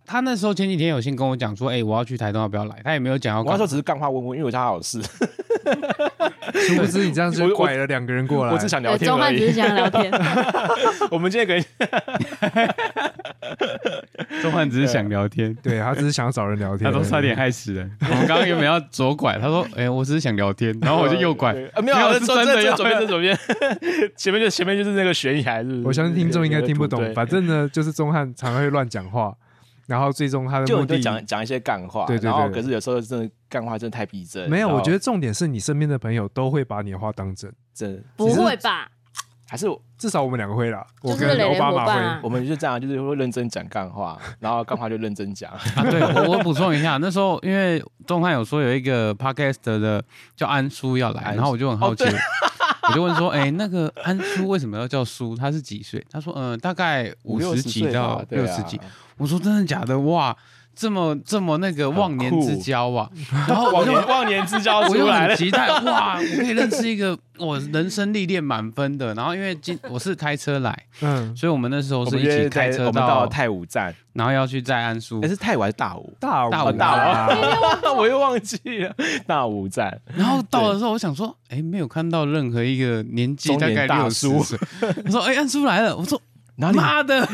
他那时候前几天有先跟我讲说，哎、我要去台东，要不要来？他也没有讲要。我那时候只是干话问问，因为我家还有事，殊不知你这样就拐了两个人过来。我只想聊，天而已。钟汉只是想聊天。我们今天可以 钟汉只是想聊天，对他只是想找人聊天，他都差点害死人。我们刚刚原本要左拐，他说，哎、我只是想聊天，然后我就右拐。没有，真的要左边，这左边，前面就前面就是那个悬崖，是不是？我相信听众应该听不懂，反正呢，就是钟汉常会乱讲话，然后最终他的目的讲讲一些干话，对对然后对可是有时候真的干话真的太逼真。没有。我觉得重点是你身边的朋友都会把你的话当真，真的不会吧？还是至少我们两个会啦。我就是跟奥巴马会，我们就这样，就是会认真讲干话，然后干话就认真讲。啊，对我我补充一下，那时候因为钟汉有说有一个 podcast 的叫安叔要来，然后我就很好奇，哦 我就问说，哎、那个安叔为什么要叫叔？他是几岁？他说，嗯、大概五十几到六十几。我说真的假的？哇，这么这么那个忘年之交啊！然后我忘就年忘年之交我就出来了，很期待 哇，我可以认识一个我人生历练满分的。然后因为今我是开车来，嗯，所以我们那时候是一起开车我们到到，太武站，然后要去载安叔哎，。是太武还是大武？大大武武大武 我又忘记了大武站。然后到的时候，我想说，哎，没有看到任何一个年纪中年大概六大叔十岁。我说，哎，安叔来了。我说，哪里？妈的，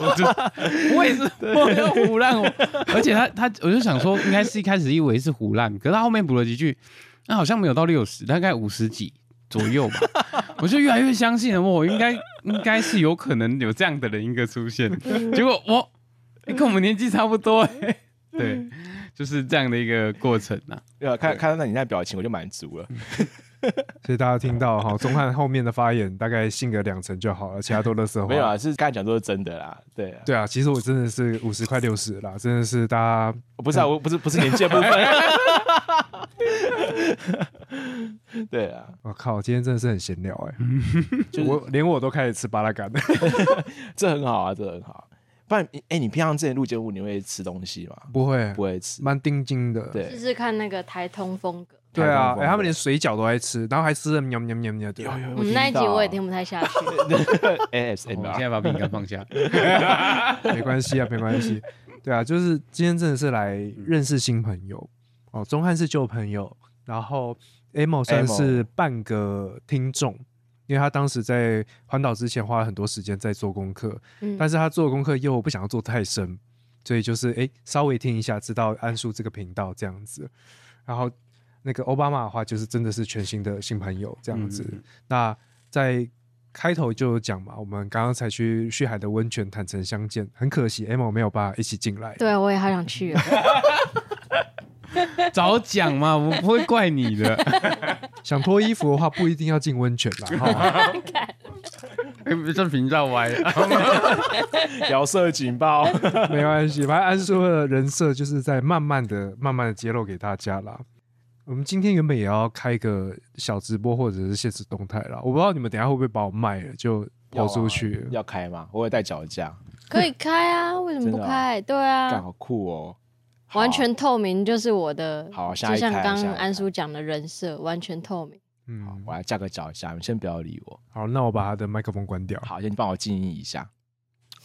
我就 我也是，我要胡烂我。而且他他，我就想说，应该是一开始以为是胡烂，可是他后面补了几句，那好像没有到六十，大概五十几左右吧。我就越来越相信了，我应该应该是有可能有这样的人一个出现。结果我、哎跟我们年纪差不多、哎对，就是这样的一个过程啊。对啊，看看到你那表情，我就满足了。所以大家听到哈，钟汉后面的发言大概信个两成就好了，其他都乐色话。没有啊，是刚才讲都是真的啦。对啊，对啊，其实我真的是五十快六十啦，真的是大家不是啊，我不是不是年纪的部分。对啊，我靠，今天真的是很闲聊哎、我连我都开始吃巴拉干了。这很好啊，这很好。不然，哎、你平常之前录节目，你会吃东西吗？不会，不会吃。蛮定睛的。对试试看那个台通风格。对啊，哎他们连水饺都爱吃，然后还吃的喵喵喵喵的。有有有，嗯，那一集我也听不太下去。ASM 啊我现在把饼干放下。没关系啊，没关系。对啊，就是今天真的是来认识新朋友哦。钟汉是旧朋友，然后 Amo 算是半个听众，因为他当时在环岛之前花了很多时间在做功课，嗯，但是他做功课又不想要做太深，所以就是哎稍微听一下，知道安叔这个频道这样子。然后那个奥巴马的话，就是真的是全新的新朋友这样子。嗯那在开头就有讲嘛，我们刚刚才去旭海的温泉坦诚相见，很可惜 emo 没有办法一起进来。对我也好想去哦。早讲嘛，我不会怪你的。想脱衣服的话，不一定要进温泉啦。这频道歪了。摇色警报。没关系，反正安叔的人设就是在慢慢的、慢慢的揭露给大家啦。我们今天原本也要开个小直播或者是现实动态啦，我不知道你们等下会不会把我卖了，就抛出去。要开吗？我会带脚架，可以开啊，为什么不开？对干啊，好酷哦！完全透明就是我的，好下就像刚刚安叔讲的人设，完全透明。嗯，我来架个脚架，你先不要理我。好，那我把他的麦克风关掉。好，先帮我静音一下。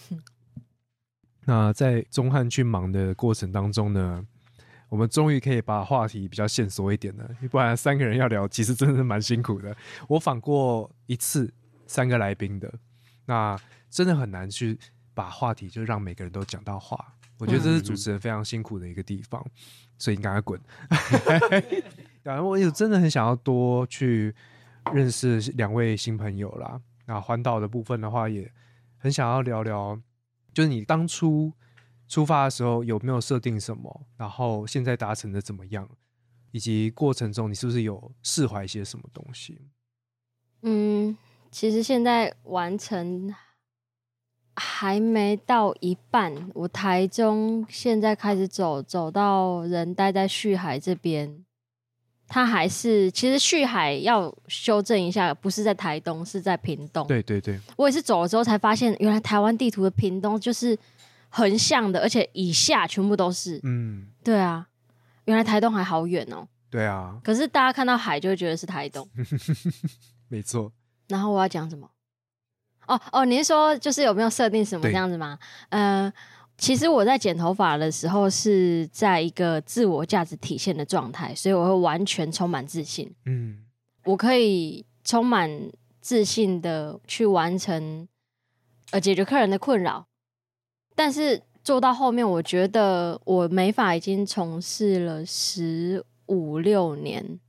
那在钟汉去忙的过程当中呢，我们终于可以把话题比较线索一点了，不然三个人要聊，其实真的是蛮辛苦的。我访过一次三个来宾的，那真的很难去把话题就让每个人都讲到话。我觉得这是主持人非常辛苦的一个地方，所以你赶快滚。然后我有真的很想要多去认识两位新朋友啦。那环岛的部分的话，也很想要聊聊，就是你当初出发的时候有没有设定什么，然后现在达成的怎么样，以及过程中你是不是有释怀一些什么东西？嗯，其实现在完成还没到一半。我台中现在开始走，走到人待在旭海这边，它还是其实旭海要修正一下，不是在台东，是在屏东。对对对，我也是走了之后才发现，原来台湾地图的屏东就是横向的，而且以下全部都是。嗯，对啊，原来台东还好远哦。对啊，可是大家看到海就会觉得是台东。没错，然后我要讲什么？哦哦，您说就是有没有设定什么对这样子吗？呃，其实我在剪头发的时候是在一个自我价值体现的状态，所以我会完全充满自信，嗯我可以充满自信的去完成呃解决客人的困扰，但是做到后面，我觉得我美发已经从事了十五六年。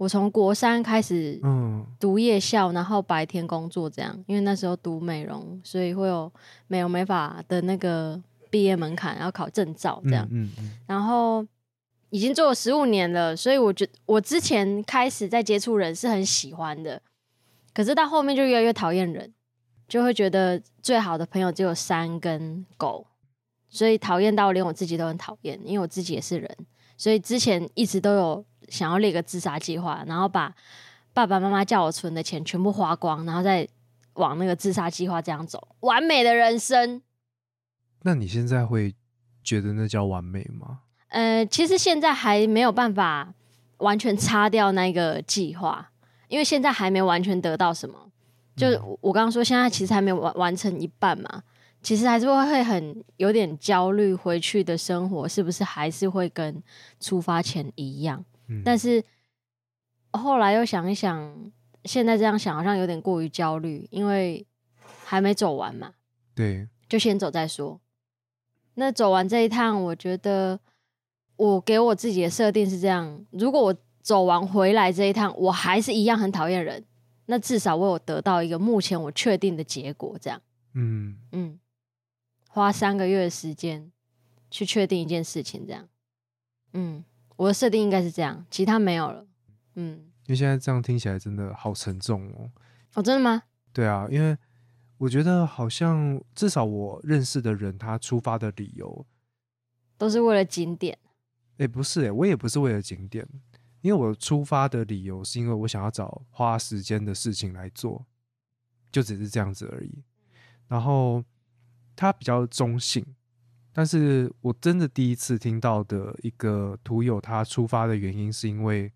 我从国三开始嗯读夜校，然后白天工作这样，因为那时候读美容，所以会有美容美发的那个毕业门槛，要考证照这样。嗯嗯然后已经做了十五年了，所以我觉我之前开始在接触人是很喜欢的，可是到后面就越来越讨厌人，就会觉得最好的朋友只有山跟狗，所以讨厌到连我自己都很讨厌，因为我自己也是人，所以之前一直都有想要列个自杀计划，然后把爸爸妈妈叫我存的钱全部花光，然后再往那个自杀计划这样走，完美的人生。那你现在会觉得那叫完美吗？呃，其实现在还没有办法完全擦掉那个计划，因为现在还没完全得到什么。就是我我刚刚说，现在其实还没有完完成一半嘛，其实还是会会很有点焦虑，回去的生活是不是还是会跟出发前一样？嗯但是后来又想一想，现在这样想好像有点过于焦虑，因为还没走完嘛。对，就先走再说。那走完这一趟，我觉得我给我自己的设定是这样：如果我走完回来这一趟，我还是一样很讨厌人，那至少我有得到一个目前我确定的结果。这样，嗯嗯，花三个月的时间去确定一件事情，这样。嗯，我的设定应该是这样，其他没有了。嗯，因为现在这样听起来真的好沉重哦。哦，真的吗？对啊，因为我觉得好像至少我认识的人，他出发的理由，都是为了景点。哎，不是哎，我也不是为了景点，因为我出发的理由是因为我想要找花时间的事情来做，就只是这样子而已。然后他比较中性，但是我真的第一次听到的一个图友，他出发的原因是因为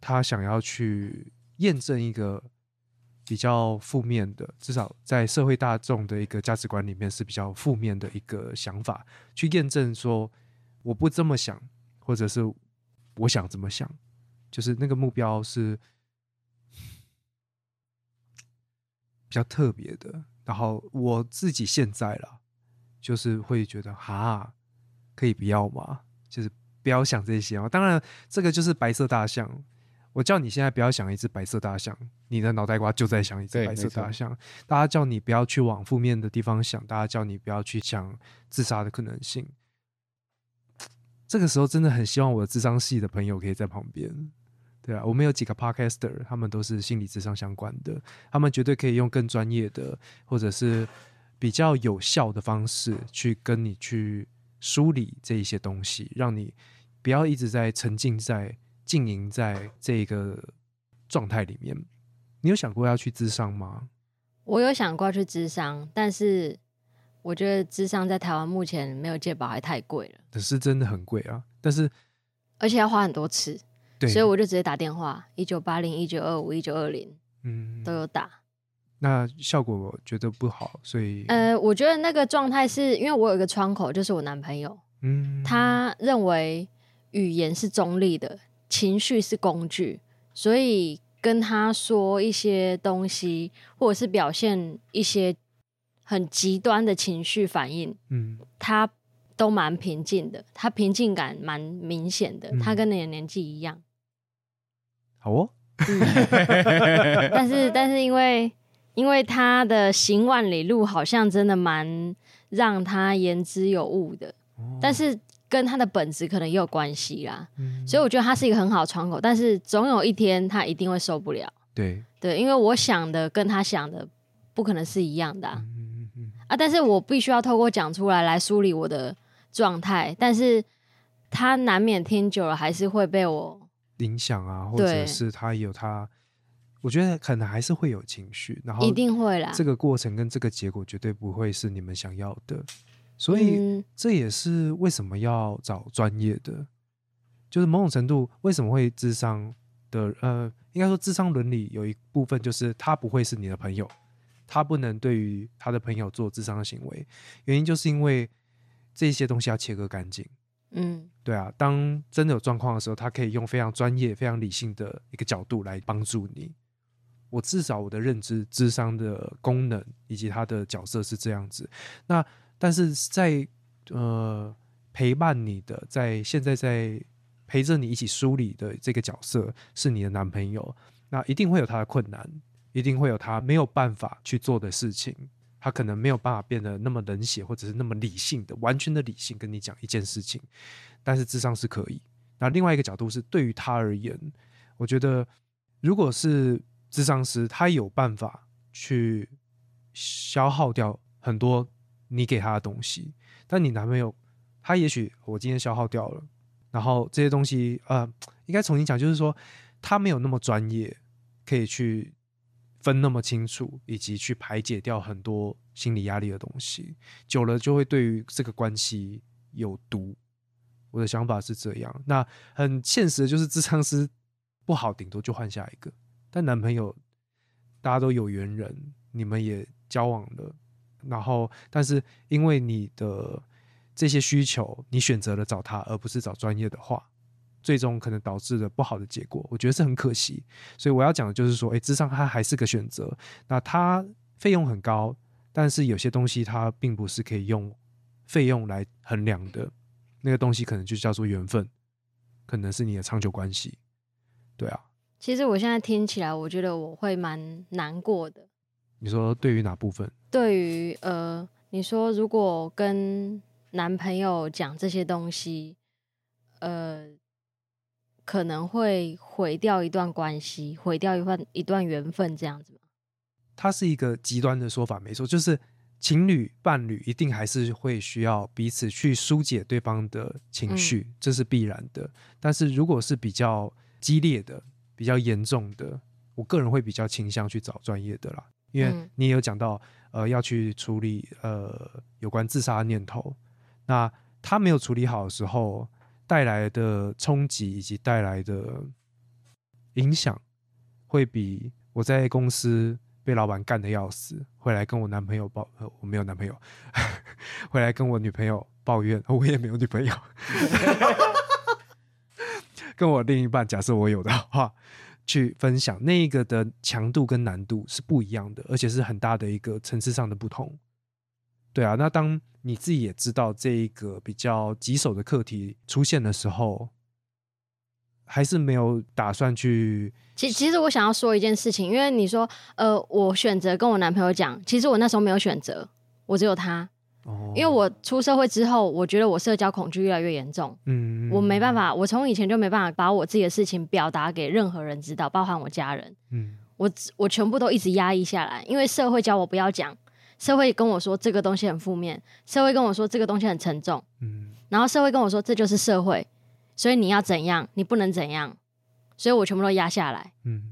他想要去验证一个比较负面的，至少在社会大众的一个价值观里面是比较负面的一个想法，去验证说我不这么想，或者是我想这么想，就是那个目标是比较特别的。然后我自己现在啦，就是会觉得哈，可以不要吗？就是不要想这些哦。当然，这个就是白色大象。我叫你现在不要想一只白色大象，你的脑袋瓜就在想一只白色大象。大家叫你不要去往负面的地方想，大家叫你不要去想自杀的可能性。这个时候真的很希望我的智商系的朋友可以在旁边。对啊，我们有几个 podcaster，他们都是心理智商相关的，他们绝对可以用更专业的或者是比较有效的方式去跟你去梳理这一些东西，让你不要一直在沉浸在经营在这个状态里面。你有想过要去智商吗？我有想过要去智商，但是我觉得智商在台湾目前没有借保还太贵了，可是真的很贵啊。但是而且要花很多次，对，所以我就直接打电话，一九八零、一九二五、一九二零嗯都有打。那效果我觉得不好，所以呃，我觉得那个状态是因为我有一个窗口，就是我男朋友，嗯，他认为语言是中立的，情绪是工具，所以跟他说一些东西，或者是表现一些很极端的情绪反应，嗯。他都蛮平静的，他平静感蛮明显的，嗯。他跟你的年纪一样，好哦，但是但是因为因为他的行万里路好像真的蛮让他言之有物的，但是跟他的本质可能也有关系啦。嗯。所以我觉得他是一个很好的窗口，但是总有一天他一定会受不了。对，对，因为我想的跟他想的不可能是一样的啊，嗯嗯嗯啊但是我必须要透过讲出来来梳理我的状态，但是他难免听久了还是会被我影响啊，或者是他有他，我觉得可能还是会有情绪，然后一定会啦。这个过程跟这个结果绝对不会是你们想要的，所以嗯这也是为什么要找专业的，就是某种程度为什么会智商的呃，应该说智商伦理有一部分就是他不会是你的朋友，他不能对于他的朋友做智商的行为，原因就是因为这些东西要切割干净。嗯对啊，当真的有状况的时候，他可以用非常专业、非常理性的一个角度来帮助你。我至少我的认知，智商的功能以及他的角色是这样子。那但是在呃陪伴你的，在现在在陪着你一起梳理的这个角色是你的男朋友，那一定会有他的困难，一定会有他没有办法去做的事情。他可能没有办法变得那么冷血，或者是那么理性的、完全的理性跟你讲一件事情，但是智商是可以。那另外一个角度是，对于他而言，我觉得如果是智商师，他有办法去消耗掉很多你给他的东西，但你男朋友他也许我今天消耗掉了，然后这些东西呃，应该重新讲，就是说他没有那么专业，可以去分那么清楚，以及去排解掉很多心理压力的东西，久了就会对于这个关系有毒。我的想法是这样。那很现实的就是，智商师不好，顶多就换下一个。但男朋友大家都有缘人，你们也交往了，然后但是因为你的这些需求，你选择了找他，而不是找专业的话，最终可能导致了不好的结果，我觉得是很可惜。所以我要讲的就是说，诶，智商它还是个选择，那它费用很高，但是有些东西它并不是可以用费用来衡量的，那个东西可能就叫做缘分，可能是你的长久关系，对啊。其实我现在听起来，我觉得我会蛮难过的。你说对于哪部分？对于呃，你说如果跟男朋友讲这些东西，呃，可能会毁掉一段关系，毁掉一段一段缘分这样子吗？它是一个极端的说法，没错，就是情侣伴侣一定还是会需要彼此去疏解对方的情绪，这是必然的。但是如果是比较激烈的、比较严重的，我个人会比较倾向去找专业的啦，因为嗯。你也有讲到，呃，要去处理呃有关自杀的念头，那他没有处理好的时候带来的冲击以及带来的影响，会比我在公司被老板干的要死，回来跟我男朋友抱，呃，我没有男朋友，回来跟我女朋友抱怨，我也没有女朋友，跟我另一半，假设我有的话，去分享那一个的强度跟难度是不一样的，而且是很大的一个层次上的不同。对啊，那当你自己也知道这一个比较棘手的课题出现的时候，还是没有打算去其其实我想要说一件事情，因为你说，呃，我选择跟我男朋友讲，其实我那时候没有选择，我只有他，哦，因为我出社会之后，我觉得我社交恐惧越来越严重，嗯我没办，法，我从以前就没办法把我自己的事情表达给任何人知道，包含我家人，嗯。我我全部都一直压抑下来，因为社会教我不要讲，社会跟我说这个东西很负面，社会跟我说这个东西很沉重，嗯。然后社会跟我说这就是社会，所以你要怎样，你不能怎样，所以我全部都压下来。嗯，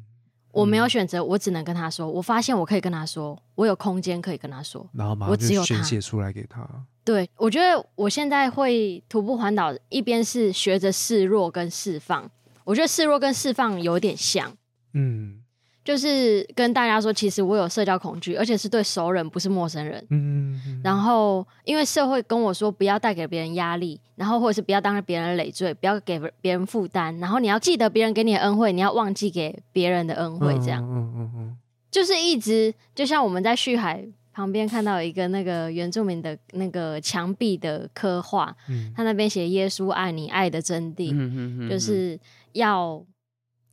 我没有选择，我只能跟他说。我发现我可以跟他说，我有空间可以跟他说。然后马上就我只有他宣泄出来给他，对我觉得我现在会徒步环岛，一边是学着示弱跟释放。我觉得示弱跟释放有点像，嗯就是跟大家说，其实我有社交恐惧，而且是对熟人，不是陌生人。嗯嗯，然后，因为社会跟我说不要带给别人压力，然后或者是不要当着别人累赘，不要给别人负担，然后你要记得别人给你的恩惠，你要忘记给别人的恩惠，这样。嗯嗯嗯就是一直就像我们在旭海旁边看到一个那个原住民的那个墙壁的刻画，嗯。他那边写耶稣爱你爱的真谛，嗯哼哼就是要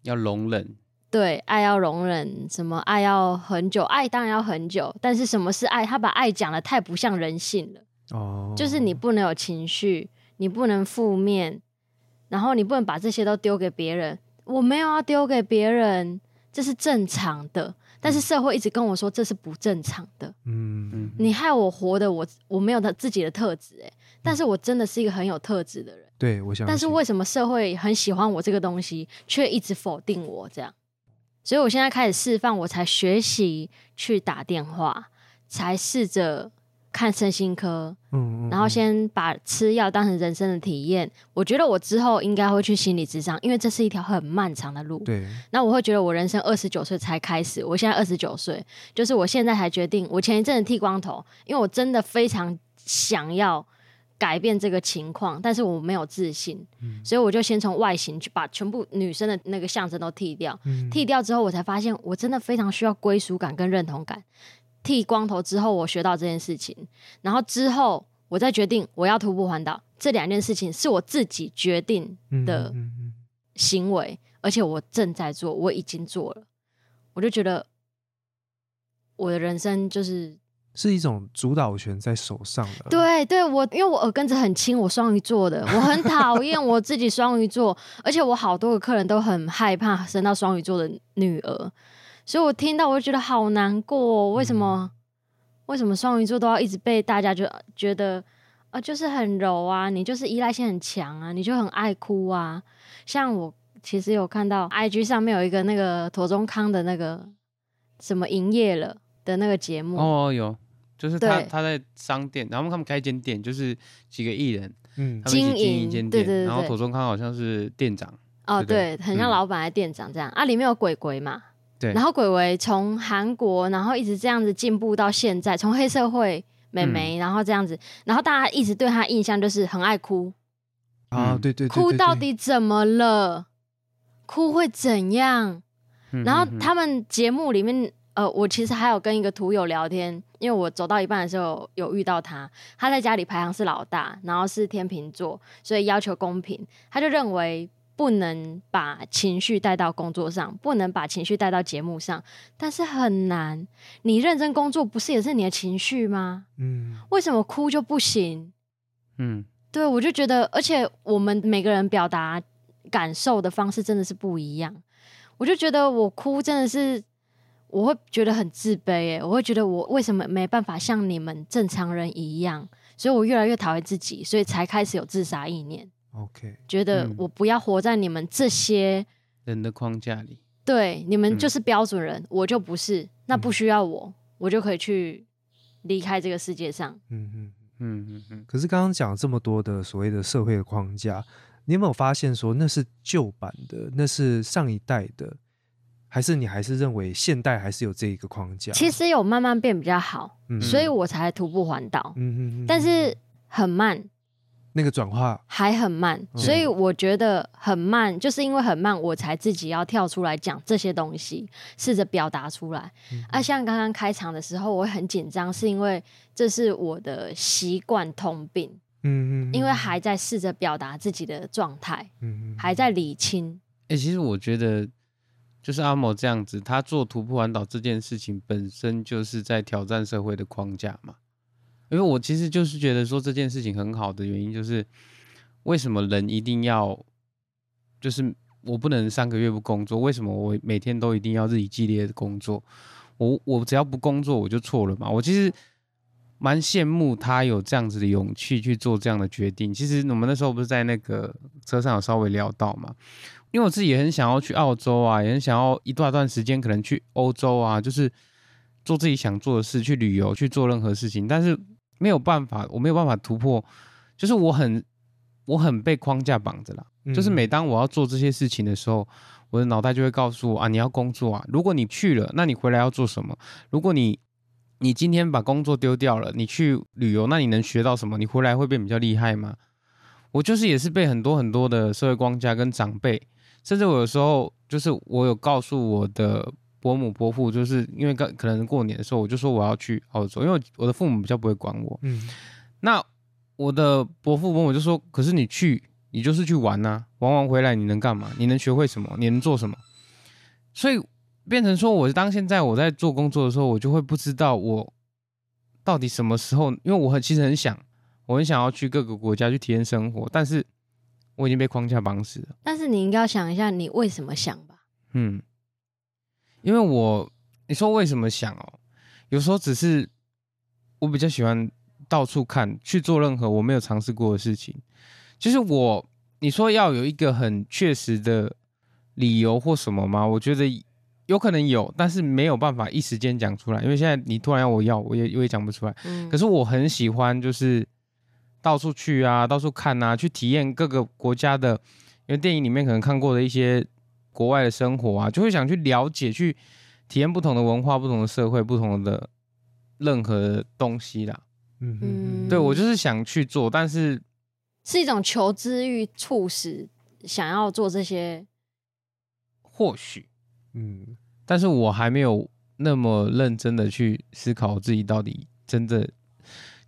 要容忍，对爱要容忍，什么爱要很久，爱当然要很久，但是什么是爱？他把爱讲的太不像人性了，哦，就是你不能有情绪，你不能负面，然后你不能把这些都丢给别人。我没有要丢给别人，这是正常的。但是社会一直跟我说这是不正常的，嗯嗯，你害我活的我我没有他自己的特质哎，但是我真的是一个很有特质的人。对我想，但是为什么社会很喜欢我这个东西，却一直否定我这样？所以我现在开始释放，我才学习去打电话，才试着看身心科，嗯，嗯然后嗯先把吃药当成人生的体验。我觉得我之后应该会去心理咨商，因为这是一条很漫长的路。对，那我会觉得我人生二十九岁才开始，我现在二十九岁，就是我现在才决定，我前一阵子剃光头，因为我真的非常想要改变这个情况，但是我没有自信，嗯。所以我就先从外形去把全部女生的那个象征都剃掉。嗯。剃掉之后，我才发现我真的非常需要归属感跟认同感。剃光头之后，我学到这件事情，然后之后我再决定我要徒步环岛，这两件事情是我自己决定的行为，而且我正在做，我已经做了，我就觉得我的人生就是是一种主导权在手上的，对对，我因为我耳根子很轻，我双鱼座的，我很讨厌我自己双鱼座，而且我好多个客人都很害怕生到双鱼座的女儿，所以我听到我就觉得好难过哦、为什么？为什么双鱼座都要一直被大家就觉得啊、就是很柔啊，你就是依赖性很强啊，你就很爱哭啊？像我其实有看到 IG 上面有一个那个陀中康的那个什么营业了的那个节目，哦，有，就是他他在商店，然后他们开一间店，就是几个艺人，嗯他们一起经经营营一间店，对对对对然后左中康好像是店长，哦，对很像嗯。老板的店长这样、啊，里面有鬼鬼嘛，对。然后鬼鬼从韩国，然后一直这样子进步到现在，从黑社会美眉，然后这样子，然后大家一直对他印象就是很爱哭，啊，嗯。对对对，对对哭到底怎么了？哭会怎样？嗯然后他们节目里面，呃，我其实还有跟一个图友聊天，因为我走到一半的时候有有遇到他，他在家里排行是老大，然后是天秤座，所以要求公平，他就认为不能把情绪带到工作上，不能把情绪带到节目上，但是很难。你认真工作不是也是你的情绪吗？嗯为什么哭就不行？嗯对，我就觉得，而且我们每个人表达感受的方式真的是不一样。我就觉得我哭真的是，我会觉得很自卑，哎，我会觉得我为什么没办法像你们正常人一样，所以我越来越讨厌自己，所以才开始有自杀意念，OK，觉得嗯。我不要活在你们这些，人的框架里，对，你们嗯。就是标准人，我就不是，那不需要我，我就可以去离开这个世界上。嗯嗯。嗯嗯嗯，可是刚刚讲这么多的所谓的社会的框架，你有没有发现说那是旧版的，那是上一代的，还是你还是认为现代还是有这一个框架？其实有慢慢变比较好，嗯所以我才徒步环岛，嗯嗯嗯，但是很慢，那个转化，还很慢，嗯所以我觉得很慢，就是因为很慢，我才自己要跳出来讲这些东西，试着表达出来。嗯啊，像刚刚开场的时候，我很紧张，是因为这是我的习惯通病，嗯嗯，因为还在试着表达自己的状态，嗯嗯还在理清。哎、其实我觉得，就是阿某这样子，他做徒步环岛这件事情本身就是在挑战社会的框架嘛。因为我其实就是觉得说这件事情很好的原因，就是为什么人一定要，就是我不能三个月不工作，为什么我每天都一定要日以继夜的工作？我我只要不工作我就错了嘛？我其实蛮羡慕他有这样子的勇气去做这样的决定。其实我们那时候不是在那个车上有稍微聊到嘛，因为我自己也很想要去澳洲啊，也很想要一段段时间可能去欧洲啊，就是做自己想做的事，去旅游，去做任何事情，但是没有办法，我没有办法突破，就是我很我很被框架绑着啦。嗯就是每当我要做这些事情的时候，我的脑袋就会告诉我啊，你要工作啊，如果你去了，那你回来要做什么？如果你你今天把工作丢掉了，你去旅游，那你能学到什么？你回来会变比较厉害吗？我就是也是被很多很多的社会框架跟长辈，甚至我有时候就是我有告诉我的伯母伯父，就是因为刚可能过年的时候，我就说我要去澳洲，因为我我的父母比较不会管我。嗯那我的伯父伯母就说：“可是你去，你就是去玩呐、玩完回来你能干嘛？你能学会什么？你能做什么？”所以变成说，我当现在我在做工作的时候，我就会不知道我到底什么时候，因为我很其实很想，我很想要去各个国家去体验生活，但是我已经被框架绑死了。但是你应该要想一下，你为什么想吧？嗯，因为我你说为什么想哦？有时候只是我比较喜欢到处看，去做任何我没有尝试过的事情。就是我，你说要有一个很确实的理由或什么吗？我觉得有可能有，但是没有办法一时间讲出来，因为现在你突然要我要，我也我也讲不出来。嗯，可是我很喜欢，就是到处去啊，到处看啊，去体验各个国家的，因为电影里面可能看过的一些国外的生活啊，就会想去了解、去体验不同的文化、不同的社会、不同的任何东西啦。嗯嗯对我就是想去做，但是是一种求知欲促使想要做这些。或许，嗯但是我还没有那么认真的去思考自己到底真的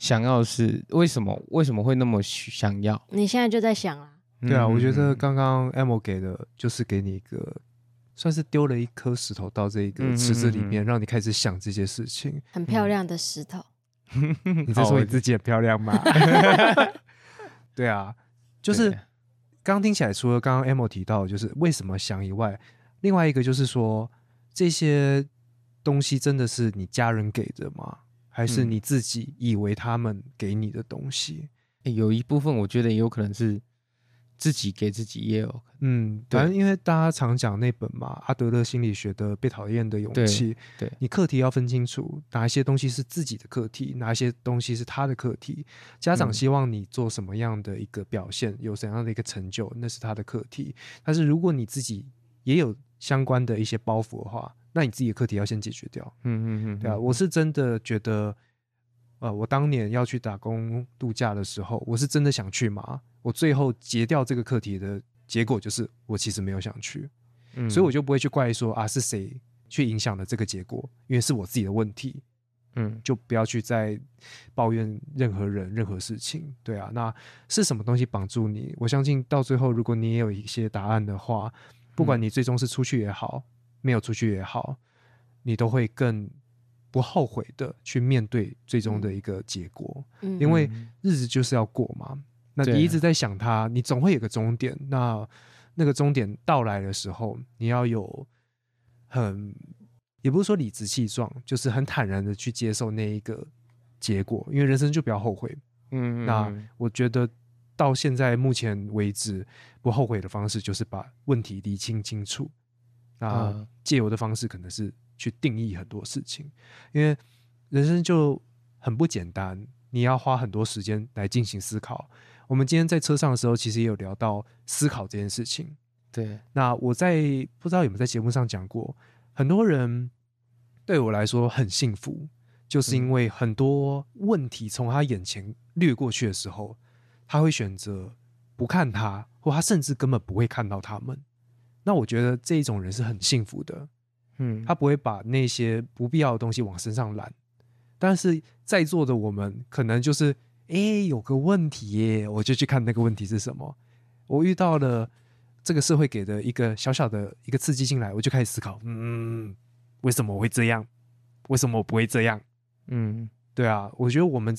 想要的是为什么，为什么会那么想要。你现在就在想啊，对啊，我觉得嗯刚刚 Amo 给的就是给你一个，算是丢了一颗石头到这个嗯池子里嗯嗯面，让你开始想这些事情。很漂亮的石头。你在说你自己很漂亮吗？对啊，就是刚刚听起来，除了刚刚 Amo 提到就是为什么想以外，另外一个就是说这些东西真的是你家人给的吗？还是嗯你自己以为他们给你的东西？欸有一部分我觉得也有可能是自己给自己，也有嗯，对反正因为大家常讲那本嘛，阿德勒心理学的《被讨厌的勇对气》，对你课题要分清楚，哪一些东西是自己的课题，哪一些东西是他的课题。家长嗯希望你做什么样的一个表现，有怎样的一个成就，那是他的课题。但是如果你自己也有相关的一些包袱的话，那你自己的课题要先解决掉。嗯嗯嗯，对啊，我是真的觉得，呃，我当年要去打工度假的时候，我是真的想去嘛。我最后结掉这个课题的结果就是，我其实没有想去，嗯所以我就不会去怪说啊是谁去影响了这个结果，因为是我自己的问题，嗯就不要去再抱怨任何人、任何事情。对啊，那是什么东西绑住你？我相信到最后，如果你也有一些答案的话，不管你最终是出去也好，没有出去也好，你都会更不后悔的去面对最终的一个结果。嗯，因为日子就是要过嘛。那你一直在想它，你总会有个终点。那那个终点到来的时候，你要有很，也不是说理直气壮，就是很坦然的去接受那一个结果，因为人生就不要后悔。嗯那我觉得到现在目前为止，不后悔的方式就是把问题理清清楚。那啊借由的方式可能是去定义很多事情，因为人生就很不简单，你要花很多时间来进行思考。我们今天在车上的时候，其实也有聊到思考这件事情。对，那我在不知道有没有在节目上讲过，很多人对我来说很幸福，就是因为很多问题从他眼前掠过去的时候，他会选择不看他，或他甚至根本不会看到他们。那我觉得这一种人是很幸福的，嗯，他不会把那些不必要的东西往身上揽。但是在座的我们，可能就是诶有个问题耶，我就去看那个问题是什么。我遇到了这个社会给的一个小小的一个刺激进来，我就开始思考，嗯，为什么我会这样？为什么我不会这样？嗯对啊，我觉得我们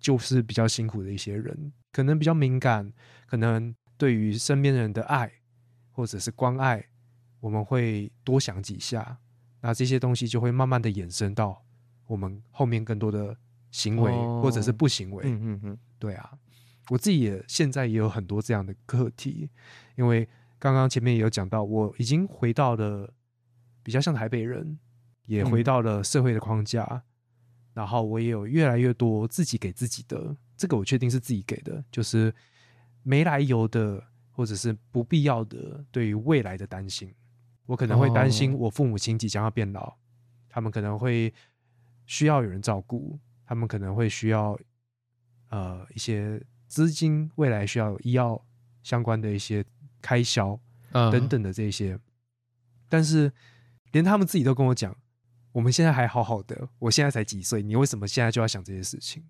就是比较辛苦的一些人，可能比较敏感，可能对于身边人的爱或者是关爱，我们会多想几下，那这些东西就会慢慢的衍生到我们后面更多的行为、哦或者是不行为。嗯嗯嗯，对啊，我自己也现在也有很多这样的课题，因为刚刚前面也有讲到，我已经回到了比较像台北人，也回嗯到了社会的框架，然后我也有越来越多自己给自己的，这个我确定是自己给的，就是没来由的或者是不必要的对于未来的担心，我可能会担心哦。我父母亲即将要变老，他们可能会需要有人照顾，他们可能会需要呃一些资金，未来需要有医药相关的一些开销嗯。等等的这些，但是连他们自己都跟我讲，我们现在还好好的，我现在才几岁，你为什么现在就要想这些事情？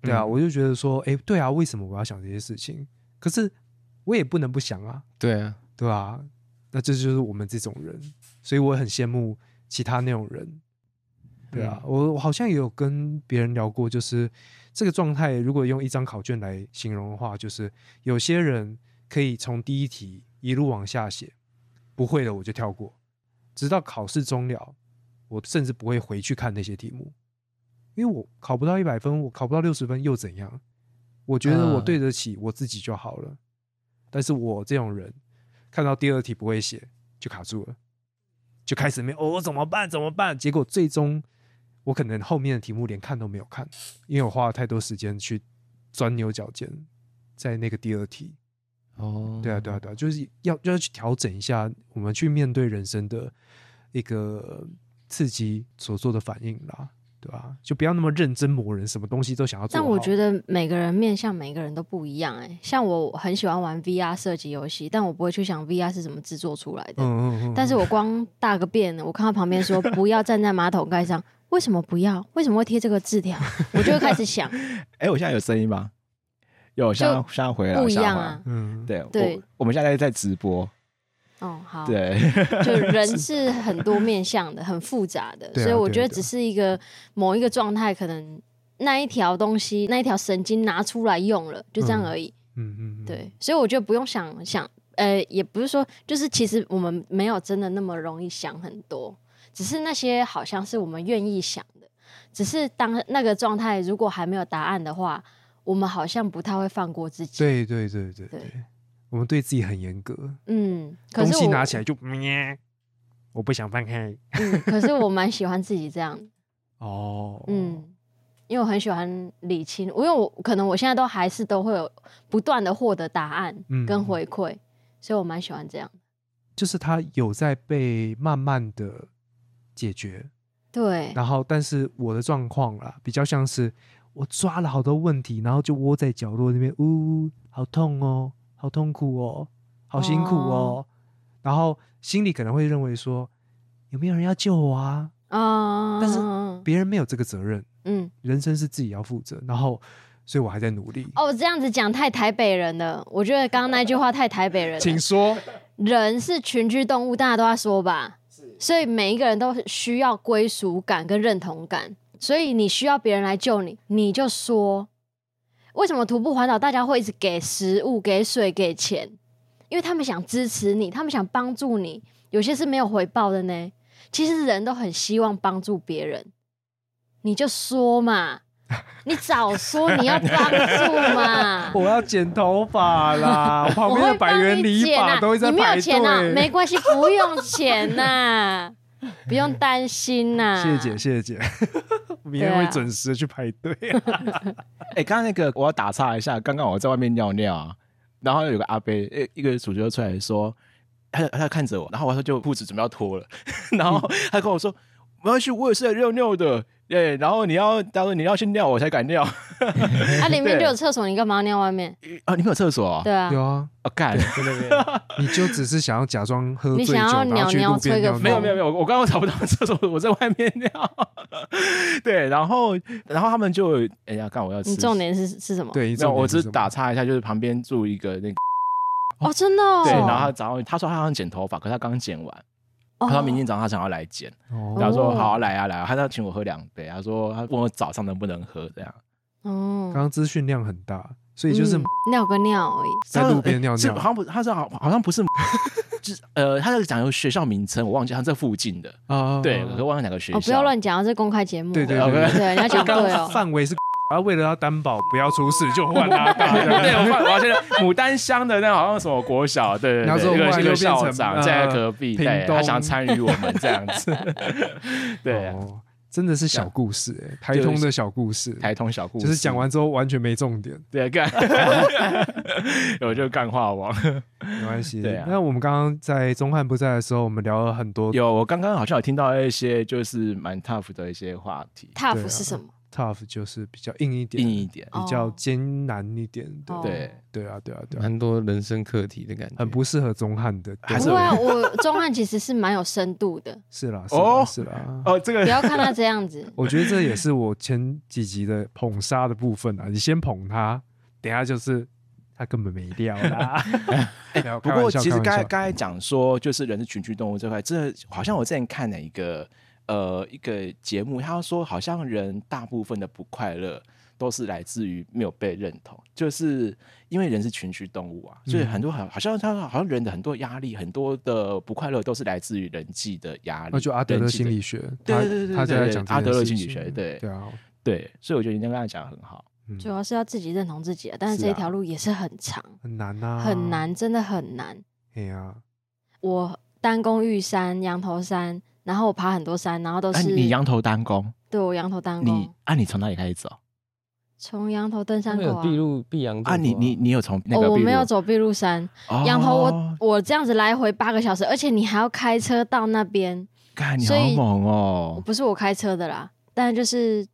对啊，嗯。我就觉得说，哎，对啊，为什么我要想这些事情？可是我也不能不想啊，对啊，对啊，那这就是我们这种人，所以我很羡慕其他那种人。对啊，我我好像也有跟别人聊过，就是这个状态，如果用一张考卷来形容的话，就是有些人可以从第一题一路往下写，不会的我就跳过，直到考试终了，我甚至不会回去看那些题目，因为我考不到一百分，我考不到六十分又怎样？我觉得我嗯对得起我自己就好了。但是我这种人，看到第二题不会写就卡住了，就开始没哦，我怎么办？怎么办？结果最终我可能后面的题目连看都没有看，因为我花了太多时间去钻牛角尖，在那个第二题。哦，对啊，对啊，对啊，就是要要去调整一下我们去面对人生的一个刺激所做的反应啦，对吧、就不要那么认真磨人，什么东西都想要做但我觉得，每个人面向每个人都不一样哎、像我很喜欢玩 VR 射击游戏，但我不会去想 VR 是怎么制作出来的。嗯嗯嗯，但是我光大个便，我看到旁边说不要站在马桶盖上，为什么不要？为什么会贴这个字条？我就会开始想，哎，我现在有声音吗？有，现在现在回来不一样。啊。嗯，对对我我们现在在直播，哦，好，对，就人 是很多面向的，很复杂的，所以我觉得只是一个某一个状态，可能那一条东西、那一条神经拿出来用了，就这样嗯。而已。嗯嗯，嗯，对，所以我觉得不用想想，呃，也不是说，就是其实我们没有真的那么容易想很多，只是那些好像是我们愿意想的，只是当那个状态如果还没有答案的话，我们好像不太会放过自己。对对对对对。对，我们对自己很严格，嗯，可东是我西拿起来就咩，我不想翻开。嗯，可是我蛮喜欢自己这样，哦，嗯，因为我很喜欢理清，因为我可能我现在都还是都会有不断的获得答案嗯跟回馈，所以我蛮喜欢这样。就是他有在被慢慢的解决，对，然后但是我的状况啦，比较像是我抓了好多问题，然后就窝在角落那边，呜，好痛哦，好痛苦哦，好辛苦哦，然后心里可能会认为说，有没有人要救我啊？啊，但是别人没有这个责任，嗯，人生是自己要负责，然后所以我还在努力。哦，这样子讲太台北人了，我觉得刚刚那句话太台北人了。请说，人是群居动物，大家都在说吧，所以每一个人都需要归属感跟认同感，所以你需要别人来救你，你就说。为什么徒步环岛大家会一直给食物、给水、给钱？因为他们想支持你，他们想帮助你，有些是没有回报的呢。其实人都很希望帮助别人，你就说嘛，你早说你要帮助嘛。我要剪头发啦，我旁边的百元理发都会，在你没排有钱啊，队。没关系，不用钱呐、不用担心呐、谢谢姐，谢谢姐，明天会准时去排队。哎，刚刚那个我要打岔一下，刚刚我在外面尿尿啊，然后有个阿伯，一一个主角出来说，他他看着我，然后我说就裤子准备要脱了，然后他跟我说没关系，我也是来尿尿的，对，然后你要他说你要先尿我才敢尿，啊，里面就有厕所，你干嘛要尿外面？啊，你们有厕所啊？对啊，有啊，啊，干，你就只是想要假装喝醉酒，你想要然后去路边吹个尿尿没有没有没有，我刚刚找不到厕所，我在外面尿。对，然后然后他们就哎呀，干我要吃。你重点是是什么？对，那，我只打岔一下，就是旁边住一个那个，哦，真的哦。对，然后他早上他说他想剪头发，可是他刚剪完，哦他说明天早上他想要来剪，哦然后说好啊来啊来啊，他要请我喝两杯，他说他问我早上能不能喝这样。哦，刚刚资讯量很大，所以就是嗯尿个尿而已。在路边尿尿好。像不，他是好好像不是，就是呃，他在讲有学校名称，我忘记他这附近的，啊对，可是忘了哪个学校。哦，不要乱讲，这是公开节目。对对对你要讲刚对哦。范围是，然后为了要担保不要出事，就换拉大。对，我发我发现牡丹乡的那好像什么国小，对对对，一个一个后来就变成校长呃在隔壁，他想参与我们这样子，对，哦，真的是小故事哎，台通的小故事，台通小故事，就是讲完之后完全没重点，对干，我就干话王。没关系。对啊那我们刚刚在钟汉不在的时候，我们聊了很多有，我刚刚好像有听到一些就是蛮 tough 的一些话题，tough 是什么？tough，就是比较硬一点，硬一点，比较哦艰难一点的。哦对，对啊，对啊，对啊，蛮多人生课题的感觉。很不适合钟汉的。还是不会啊，我钟汉其实是蛮有深度的，是啦，是哦啦，是啦。哦，这个不要看他这样子。我觉得这也是我前几集的捧杀的部分啊。你先捧他，等下就是他根本没掉啦。哎不过其实刚才刚才讲说，就是人是群居动物这块，这好像我之前看了一个呃一个节目，他说好像人大部分的不快乐都是来自于没有被认同，就是因为人是群居动物啊，所以很多好好像他好像人的很多压力，很多的不快乐都是来自于人际的压力。那就阿德勒心理学，他对对对对他就在对讲阿德勒心理学，对对啊，对，所以我觉得你刚才讲的很好。嗯主要是要自己认同自己啊，但是这一条路也是很长，很难呐，很。难，真的很难。哎呀，我单攻玉山、羊头山，然后我爬很多山，然后都哎，是你羊头单攻，对我羊头单你，啊，你从哪里开始走？从羊头登山口啊。碧路碧阳啊？你你你有从那哦，个我没有走碧路山，哦。羊头我我这样子来回八个小时，而且你还要开车到那边，干，你好猛哦！不是我开车的啦，但就是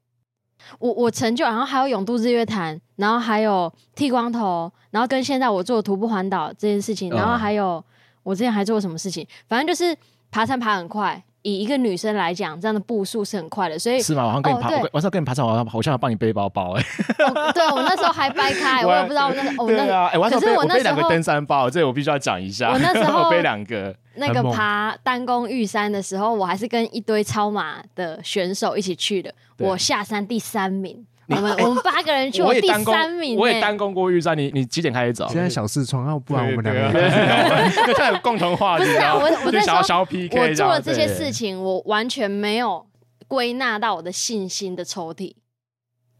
我我成就，然后还有永渡日月潭，然后还有剃光头，然后跟现在我做徒步环岛这件事情，嗯然后还有我之前还做过什么事情，反正就是爬山爬很快，以一个女生来讲，这样的步数是很快的，所以是吗？晚上跟你爬，哦对我我是要跟你爬山，我要我想要帮你背包包哎。我对我那时候还掰开，我也不知道我那时候我那对啊，哎，我要可是背我我那时候背两个登山包，这我必须要讲一下。我那时候 我背两个，那个爬单宫玉山的时候，我还是跟一堆超马的选手一起去的，我下山第三名。我们我们八个人去，第我也单攻三名、欸，我也单攻过玉山。你你几点开始走？现在小四窗，要，不然我们两个 对人对对，他有共同话题，不是啊，我我就那时候想要想要 PK，我做了这些事，情，我完全没有归纳到我的信心的抽屉，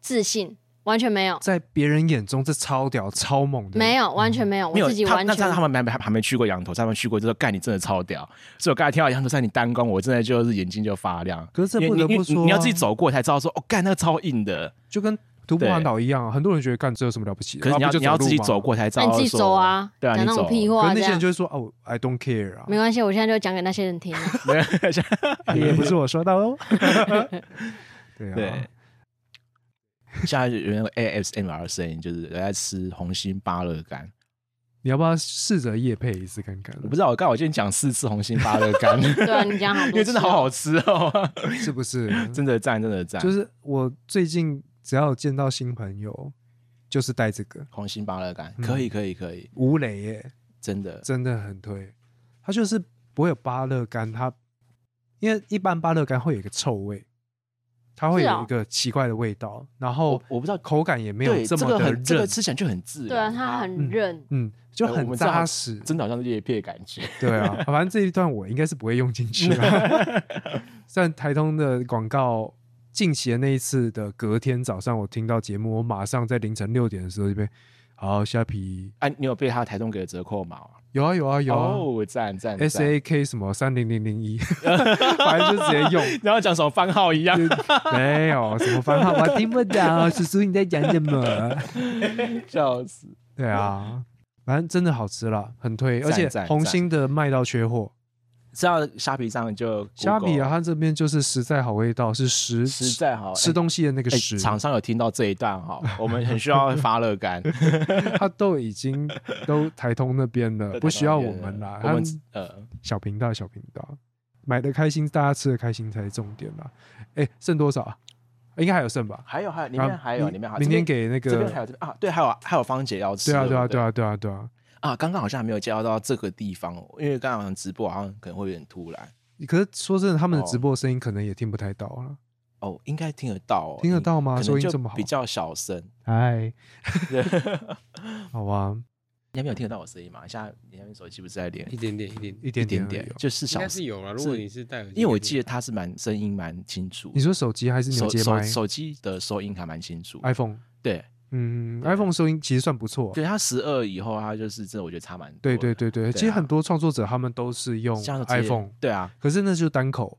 自信完全没有，在别人眼中这超屌、超猛的，没有，完全没有，没有我自己完全他那他他们还还还没去过羊头山，他们去过，就说干你真的超屌。所以我刚才听到羊头山你单攻，我真的就是眼睛就发亮。可是这因为不得不说啊你你你要自己走过才知道说，哦，干那个超硬的。就跟徒步环岛一样啊，很多人觉得干这有什么了不起的？可是你要啊不就你要自己路吗走过才知道。那你自己走啊，对啊，讲那种你走可屁话那些人就，会说哦，I don't care 啊，没关系，我现在就讲给那些人听啊。也不是我说的哦。对啊，对，现在有那个 ASMR 的声音，就是人在吃红心芭乐干。你要不要试着夜配一次看看？我不知道，我刚好今天讲四次红心芭乐干，对啊，你讲好因为真的好好吃哦，是不是？真的赞，真的赞。就是我最近只要见到新朋友，就是带这个红心芭乐干，嗯可以，可以，可以，吴磊耶，真的。真的很推。它就是不会有芭乐干，它因为一般芭乐干会有一个臭味，它会有一个奇怪的味道，然后我我不知道口感也没有对这么的这个这，个吃起来就很自然，对啊，它很韧，嗯，就很扎实。真的好像是叶片的感觉。对啊，反正这一段我应该是不会用进去了。虽然台通的广告近期的那一次的隔天早上，我听到节目，我马上在凌晨六点的时候就被好虾皮啊，你有被他台中给的折扣码吗？有啊有啊有啊。哦，赞赞 S 赞 A K 什么三零零零一，反正就直接用，然后讲什么番号一样，没有什么番号，我听不懂，叔叔你在讲什么？笑死。对啊，反正真的好吃啦，很推，而且赞红星的卖到缺货。知道虾皮上就虾皮啊，它这边就是实在好味道，是实实在好吃东西的那个哎实，厂商有听到这一段哈，我们很需要发乐感，它都已经都台通那边了，不需要我们啦。我们呃，小频道小频道，买的开心，大家吃的开心才是重点啦。哎，剩多少啊？应该还有剩吧？还有还有里面还有明里面还有明天给那个这边还，有这边啊，对，还有还有芳姐要吃，对啊对啊不对啊对啊对啊。啊，刚刚好像还没有介绍到这个地方哦，因为刚刚好像直播好像可能会有点突然可是说真的，他们的哦直播声音可能也听不太到了，哦，应该听得到哦，听得到吗可能就收音这么好比较小声，哎，对，好啊，你还没有听得到我声音吗？现在你那边手机不是在连一点点一点点，一一点点点点就是应小该是有了。如果你是戴耳机，因为我记得它是蛮声音蛮清楚，你说手机还是手手接麦手机的收音还蛮清楚，？iPhone，对嗯，iPhone 收音其实算不错。对，它十二以后它就是真的我觉得差蛮多的，对对对对，其实很多创作者他们都是用 iPhone，对啊，可是那就是单口，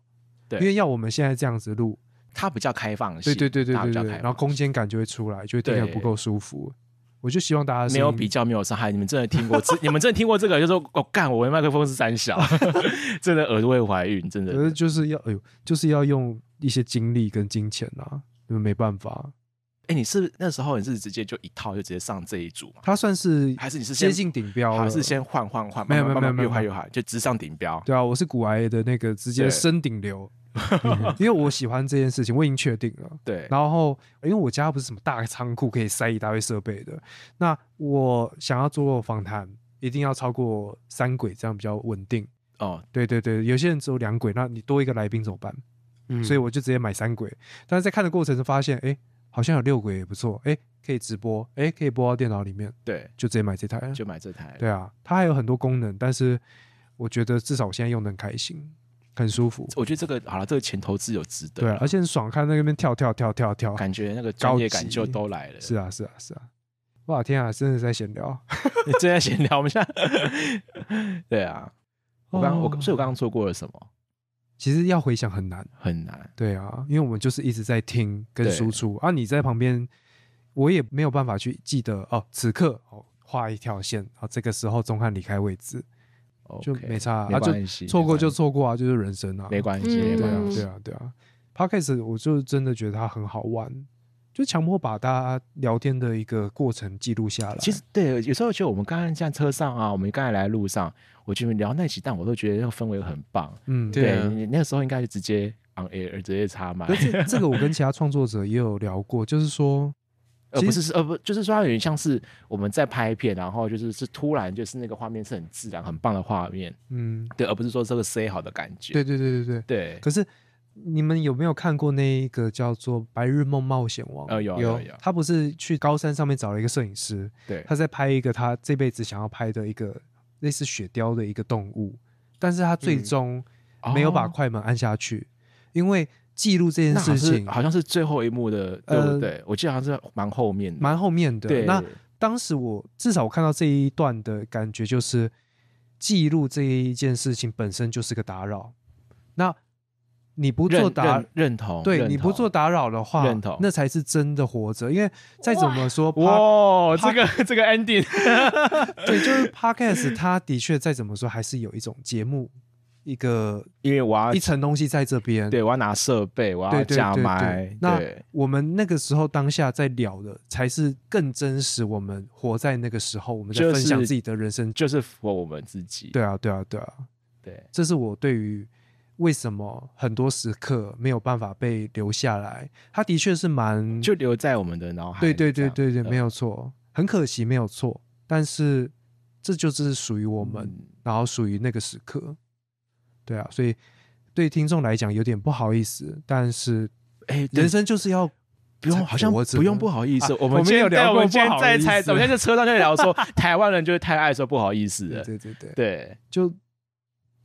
对因为要我们现在这样子录，它比较开放性，对对对对对然后空间感就会出来，就会听得对不够舒服。我就希望大家没有比较，没有伤害。你们真的听过？这 你们真的听过这个？就说我干，我的麦克风是三小，真的耳朵会怀孕，真的可。是就是要哎呦，就是要用一些精力跟金钱啊，因为没办法。哎，你是那时候你是直接就一套就直接上这一组吗？它算是还是你是先接近顶标，还是先换换换？没有没有没有没有越换越好，就直上顶标。对啊，我是骨癌的那个直接对升顶流，因为我喜欢这件事情，我已经确定了。对，然后，因为我家不是什么大仓库可以塞一大堆设备的，那我想要做访谈，一定要超过三轨，这样比较稳定。哦，对对对，有些人只有两轨，那你多一个来宾怎么办？嗯所以我就直接买三轨。但是在看的过程中发现，哎，好像有六轨也不错，哎，可以直播，哎，可以播到电脑里面，对，就直接买这台。就买这台。对啊，它还有很多功能，但是我觉得至少我现在用的很开心，很舒服。我觉得这个好了，这个钱投资有值得。对啊，而且很爽，看那边跳跳跳跳跳，感觉那个专业感就都来了。是啊是啊是啊，哇天啊，真的在闲聊。你正在闲聊，我们现在 对啊。我刚我哦所以我刚刚做过了什么？其实要回想很难，很难。对啊，因为我们就是一直在听跟对输出啊，你在旁边，我也没有办法去记得哦，此刻哦画一条线，啊，这个时候钟汉离开位置，就没差啊，就关系，错过就错过啊，就是人生啊，没关系，嗯没对啊关系。对啊对啊，Podcast 我就真的觉得它很好玩，就强迫把大家聊天的一个过程记录下来。其实对，有时候觉得我们刚刚在车上啊，我们刚才来路上，我觉得聊那几段，我都觉得那个氛围很棒。嗯，对啊你那个时候应该就直接 on air 直接插麦这这个我跟其他创作者也有聊过，就是说，呃不其实是呃不，就是说它有点像是我们在拍片，然后就是是突然就是那个画面是很自然、很棒的画面，嗯，对，而不是说这个 say 好的感觉。对对对对对。对，可是你们有没有看过那一个叫做《白日梦冒险王》？呃有有有他不是去高山上面找了一个摄影师，对，他在拍一个他这辈子想要拍的一个类似雪雕的一个动物，但是他最终没有把哦快门按下去，因为记录这件事情好像是最后一幕的，对呃不对？我记得好像是蛮后面的，蛮后面的。对。那当时我至少我看到这一段的感觉就是，记录这一件事情本身就是个打扰。那你不做打认，认同，认对你不做打扰的话认同，那才是真的活着。因为再怎么说，哇，他这个这个 ending，对，就是 podcast，它的确再怎么说还是有一种节目一个因为我要一层东西在这边。对我要拿设备，我对对要架对麦对，，那我们那个时候当下在聊的，才是更真实。我们活在那个时候，我们在分享自己的人生。就是符合我们自己。对啊，对啊，对啊，对，这是我对于为什么很多时刻没有办法被留下来。它的确是蛮就留在我们的脑海对。对对对对，嗯没有错，很可惜没有错，但是这就是属于我们，嗯然后属于那个时刻。对啊，所以对听众来讲有点不好意思，但是哎，人生就是要不用，好像活着不用不好意思。啊我们我们有聊过我们今天不好意在猜，思我们现在在车上就在聊说，台湾人就是太爱说不好意思了。对对对，对就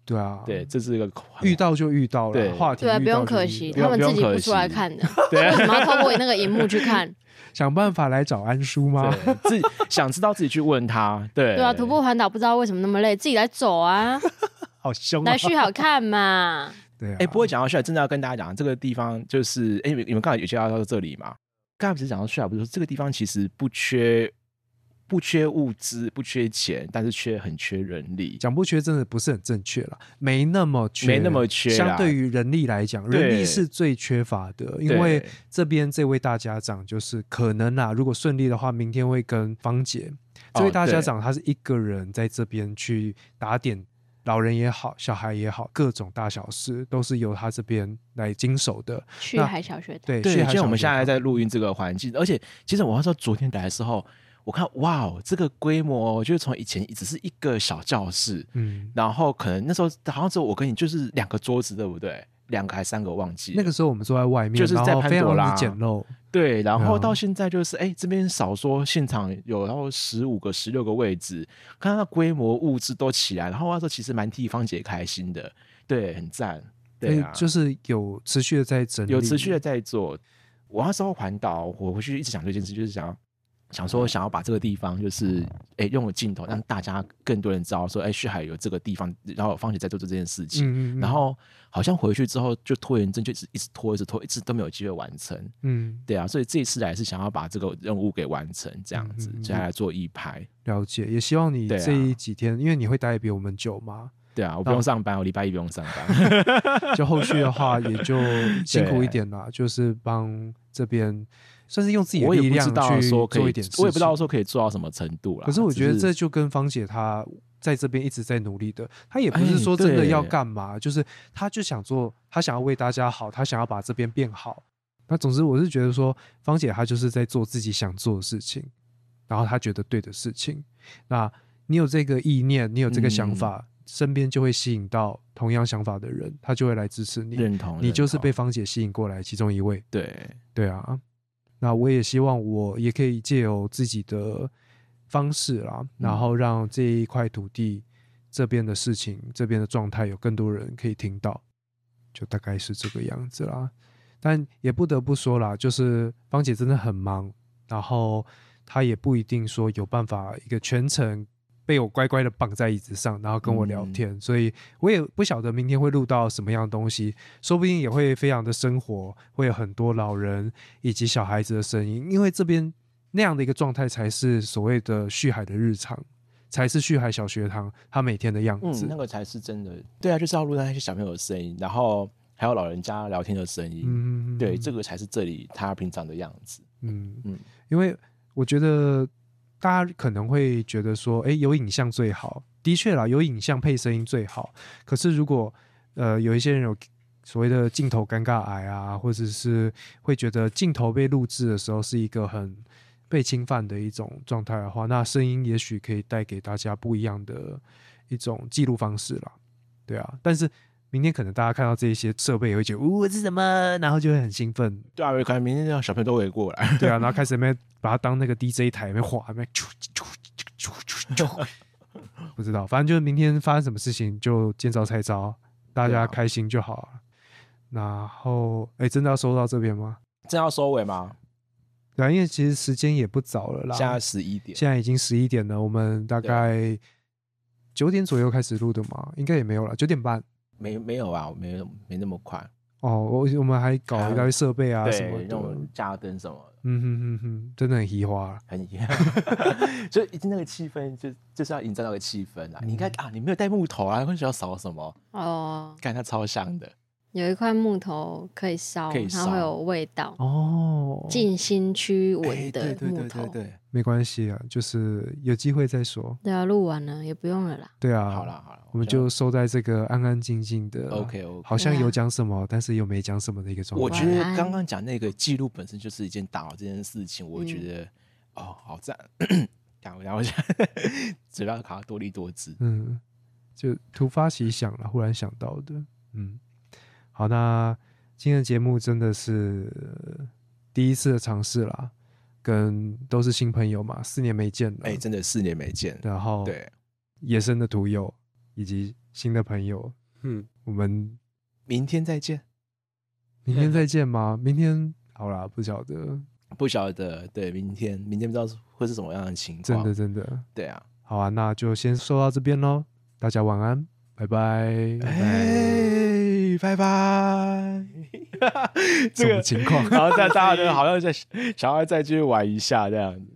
对啊，对，这是一个遇到就遇到对了，话题对啊，不用可惜，他们自己不出来看的，对为什么要透过那个荧幕去看？想办法来找安叔吗？对自己 想知道自己去问他。对对啊，徒步环岛不知道为什么那么累，自己来走啊，好凶啊来！续好看嘛。对啊，哎，不过讲到帅，真的要跟大家讲，这个地方就是，哎，你们你们刚才有介绍到这里嘛？刚才不是讲到帅，不是说这个地方其实不缺不缺物资，不缺钱，但是缺很缺人力。讲不缺真的不是很正确了，没那么缺，没那么缺相对于人力来讲，人力是最缺乏的，因对为这边这位大家长就是可能啊，如果顺利的话，明天会跟芳姐这位大家长，他是一个人在这边去打点。老人也好，小孩也好，各种大小事都是由他这边来经手的。去海小学堂，对，对，去海像我们现在在录音这个环境，而且其实我要说昨天来的时候，我看哇哦，这个规模就是从以前只是一个小教室，嗯，然后可能那时候好像只有我跟你就是两个桌子，对不对？两个还三个忘记那个时候我们坐在外面，就是在潘朵拉简陋。对，然后嗯到现在就是哎，这边少说现场有然后十五个、十六个位置，看到规模物质都起来，然后那时候其实蛮替芳姐开心的，对，很赞，对啊，就是有持续的在整理，有持续的在做。我那时候环岛，我回去一直想这件事，就是想要想说想要把这个地方，就是哎、用了镜头让大家更多人知道说，哎、旭海有这个地方，然后方姐在做这件事情。嗯，嗯嗯，然后好像回去之后就拖延症就一直一直拖，一直拖，一直都没有机会完成。嗯，对啊，所以这一次来是想要把这个任务给完成，这样子接下来做一排。了解，也希望你这几天，因为你会待得比我们久嘛，对啊，我不用上班，我礼拜一不用上班。就后续的话也就 辛苦一点啦，就是帮这边算是用自己的力量去做一点事，情，我也不知道说可以做到什么程度啦。可是我觉得这就跟芳姐她在这边一直在努力的，她也不是哎说真的要干嘛，就是她就想做，她想要为大家好，她想要把这边变好。那总之我是觉得说，芳姐她就是在做自己想做的事情，然后她觉得对的事情。那你有这个意念，你有这个想嗯法，身边就会吸引到同样想法的人，他就会来支持你。认同，你就是被芳姐吸引过来其中一位。对。对啊，那我也希望我也可以借由自己的方式啦，然后让这一块土地这边的事情、这边的状态有更多人可以听到，就大概是这个样子啦。但也不得不说啦，就是芳姐真的很忙，然后她也不一定说有办法一个全程被我乖乖的绑在椅子上，然后跟我聊天，所以我也不晓得明天会录到什么样的东西，说不定也会非常的生活，会有很多老人以及小孩子的声音，因为这边那样的一个状态才是所谓的旭海的日常，才是旭海小学堂他每天的样子。嗯，那个才是真的。对啊，就是要录到那些小朋友的声音，然后还有老人家聊天的声音。嗯，对，这个才是这里他平常的样子。嗯嗯因为我觉得大家可能会觉得说，哎，有影像最好，的确啦，有影像配声音最好。可是如果呃有一些人有所谓的镜头尴尬癌啊，或者是会觉得镜头被录制的时候是一个很被侵犯的一种状态的话，那声音也许可以带给大家不一样的一种记录方式啦。对啊，但是明天可能大家看到这一些设备也会觉得，呜、这是什么？然后就会很兴奋，对啊，有可能明天让小朋友都围过来。对啊，然后开始那边把它当那个 DJ 台那边晃，那边啾啾啾啾啾，不知道，反正就是明天发生什么事情就见招拆招，大家开心就好了。然后，哎，真的要收到这边吗？真要收尾吗？对啊，因为其实时间也不早了啦，现在十一点。现在已经十一点了，我们大概九点左右开始录的嘛，应该也没有了，九点半。没没有啊，没有没那么快。哦，我我们还搞一大堆设备啊什么那，种加灯什么的，嗯哼哼哼，真的很移花。很遗憾。就已经那个气氛，就就是要营造那个气氛啊。你看啊，你没有带木头啊，会想要扫什么？哦，看它超香的。有一块木头可以烧，可以烧它会有味道，哦，静心驱蚊哎的对对对木头。对对，没关系啊，就是有机会再说。对啊，录完了也不用了啦。对啊，好了好了，我们就收在这个安安静静的 OK OK。好像有讲什么，但是又没讲什么的一个状态。我觉得刚刚讲那个记录本身就是一件打扰这件事情，我觉得、哦好赞。讲我讲我讲，嘴巴卡多利多姿。嗯，就突发奇想了，忽然想到的。嗯，好，那今天的节目真的是呃第一次的尝试啦，跟都是新朋友嘛，四年没见了，哎，真的四年没见，然后对，野生的徒友以及新的朋友，嗯，我们明天再见。明天再见吗？明天好啦，不晓得，不晓得，对，明天明天不知道会是什么样的情况。真的，真的，对啊，好啊，那就先说到这边喽，大家晚安，拜拜，哎，拜拜拜。这个情况？然后大大家好像在想要再继续玩一下这样子。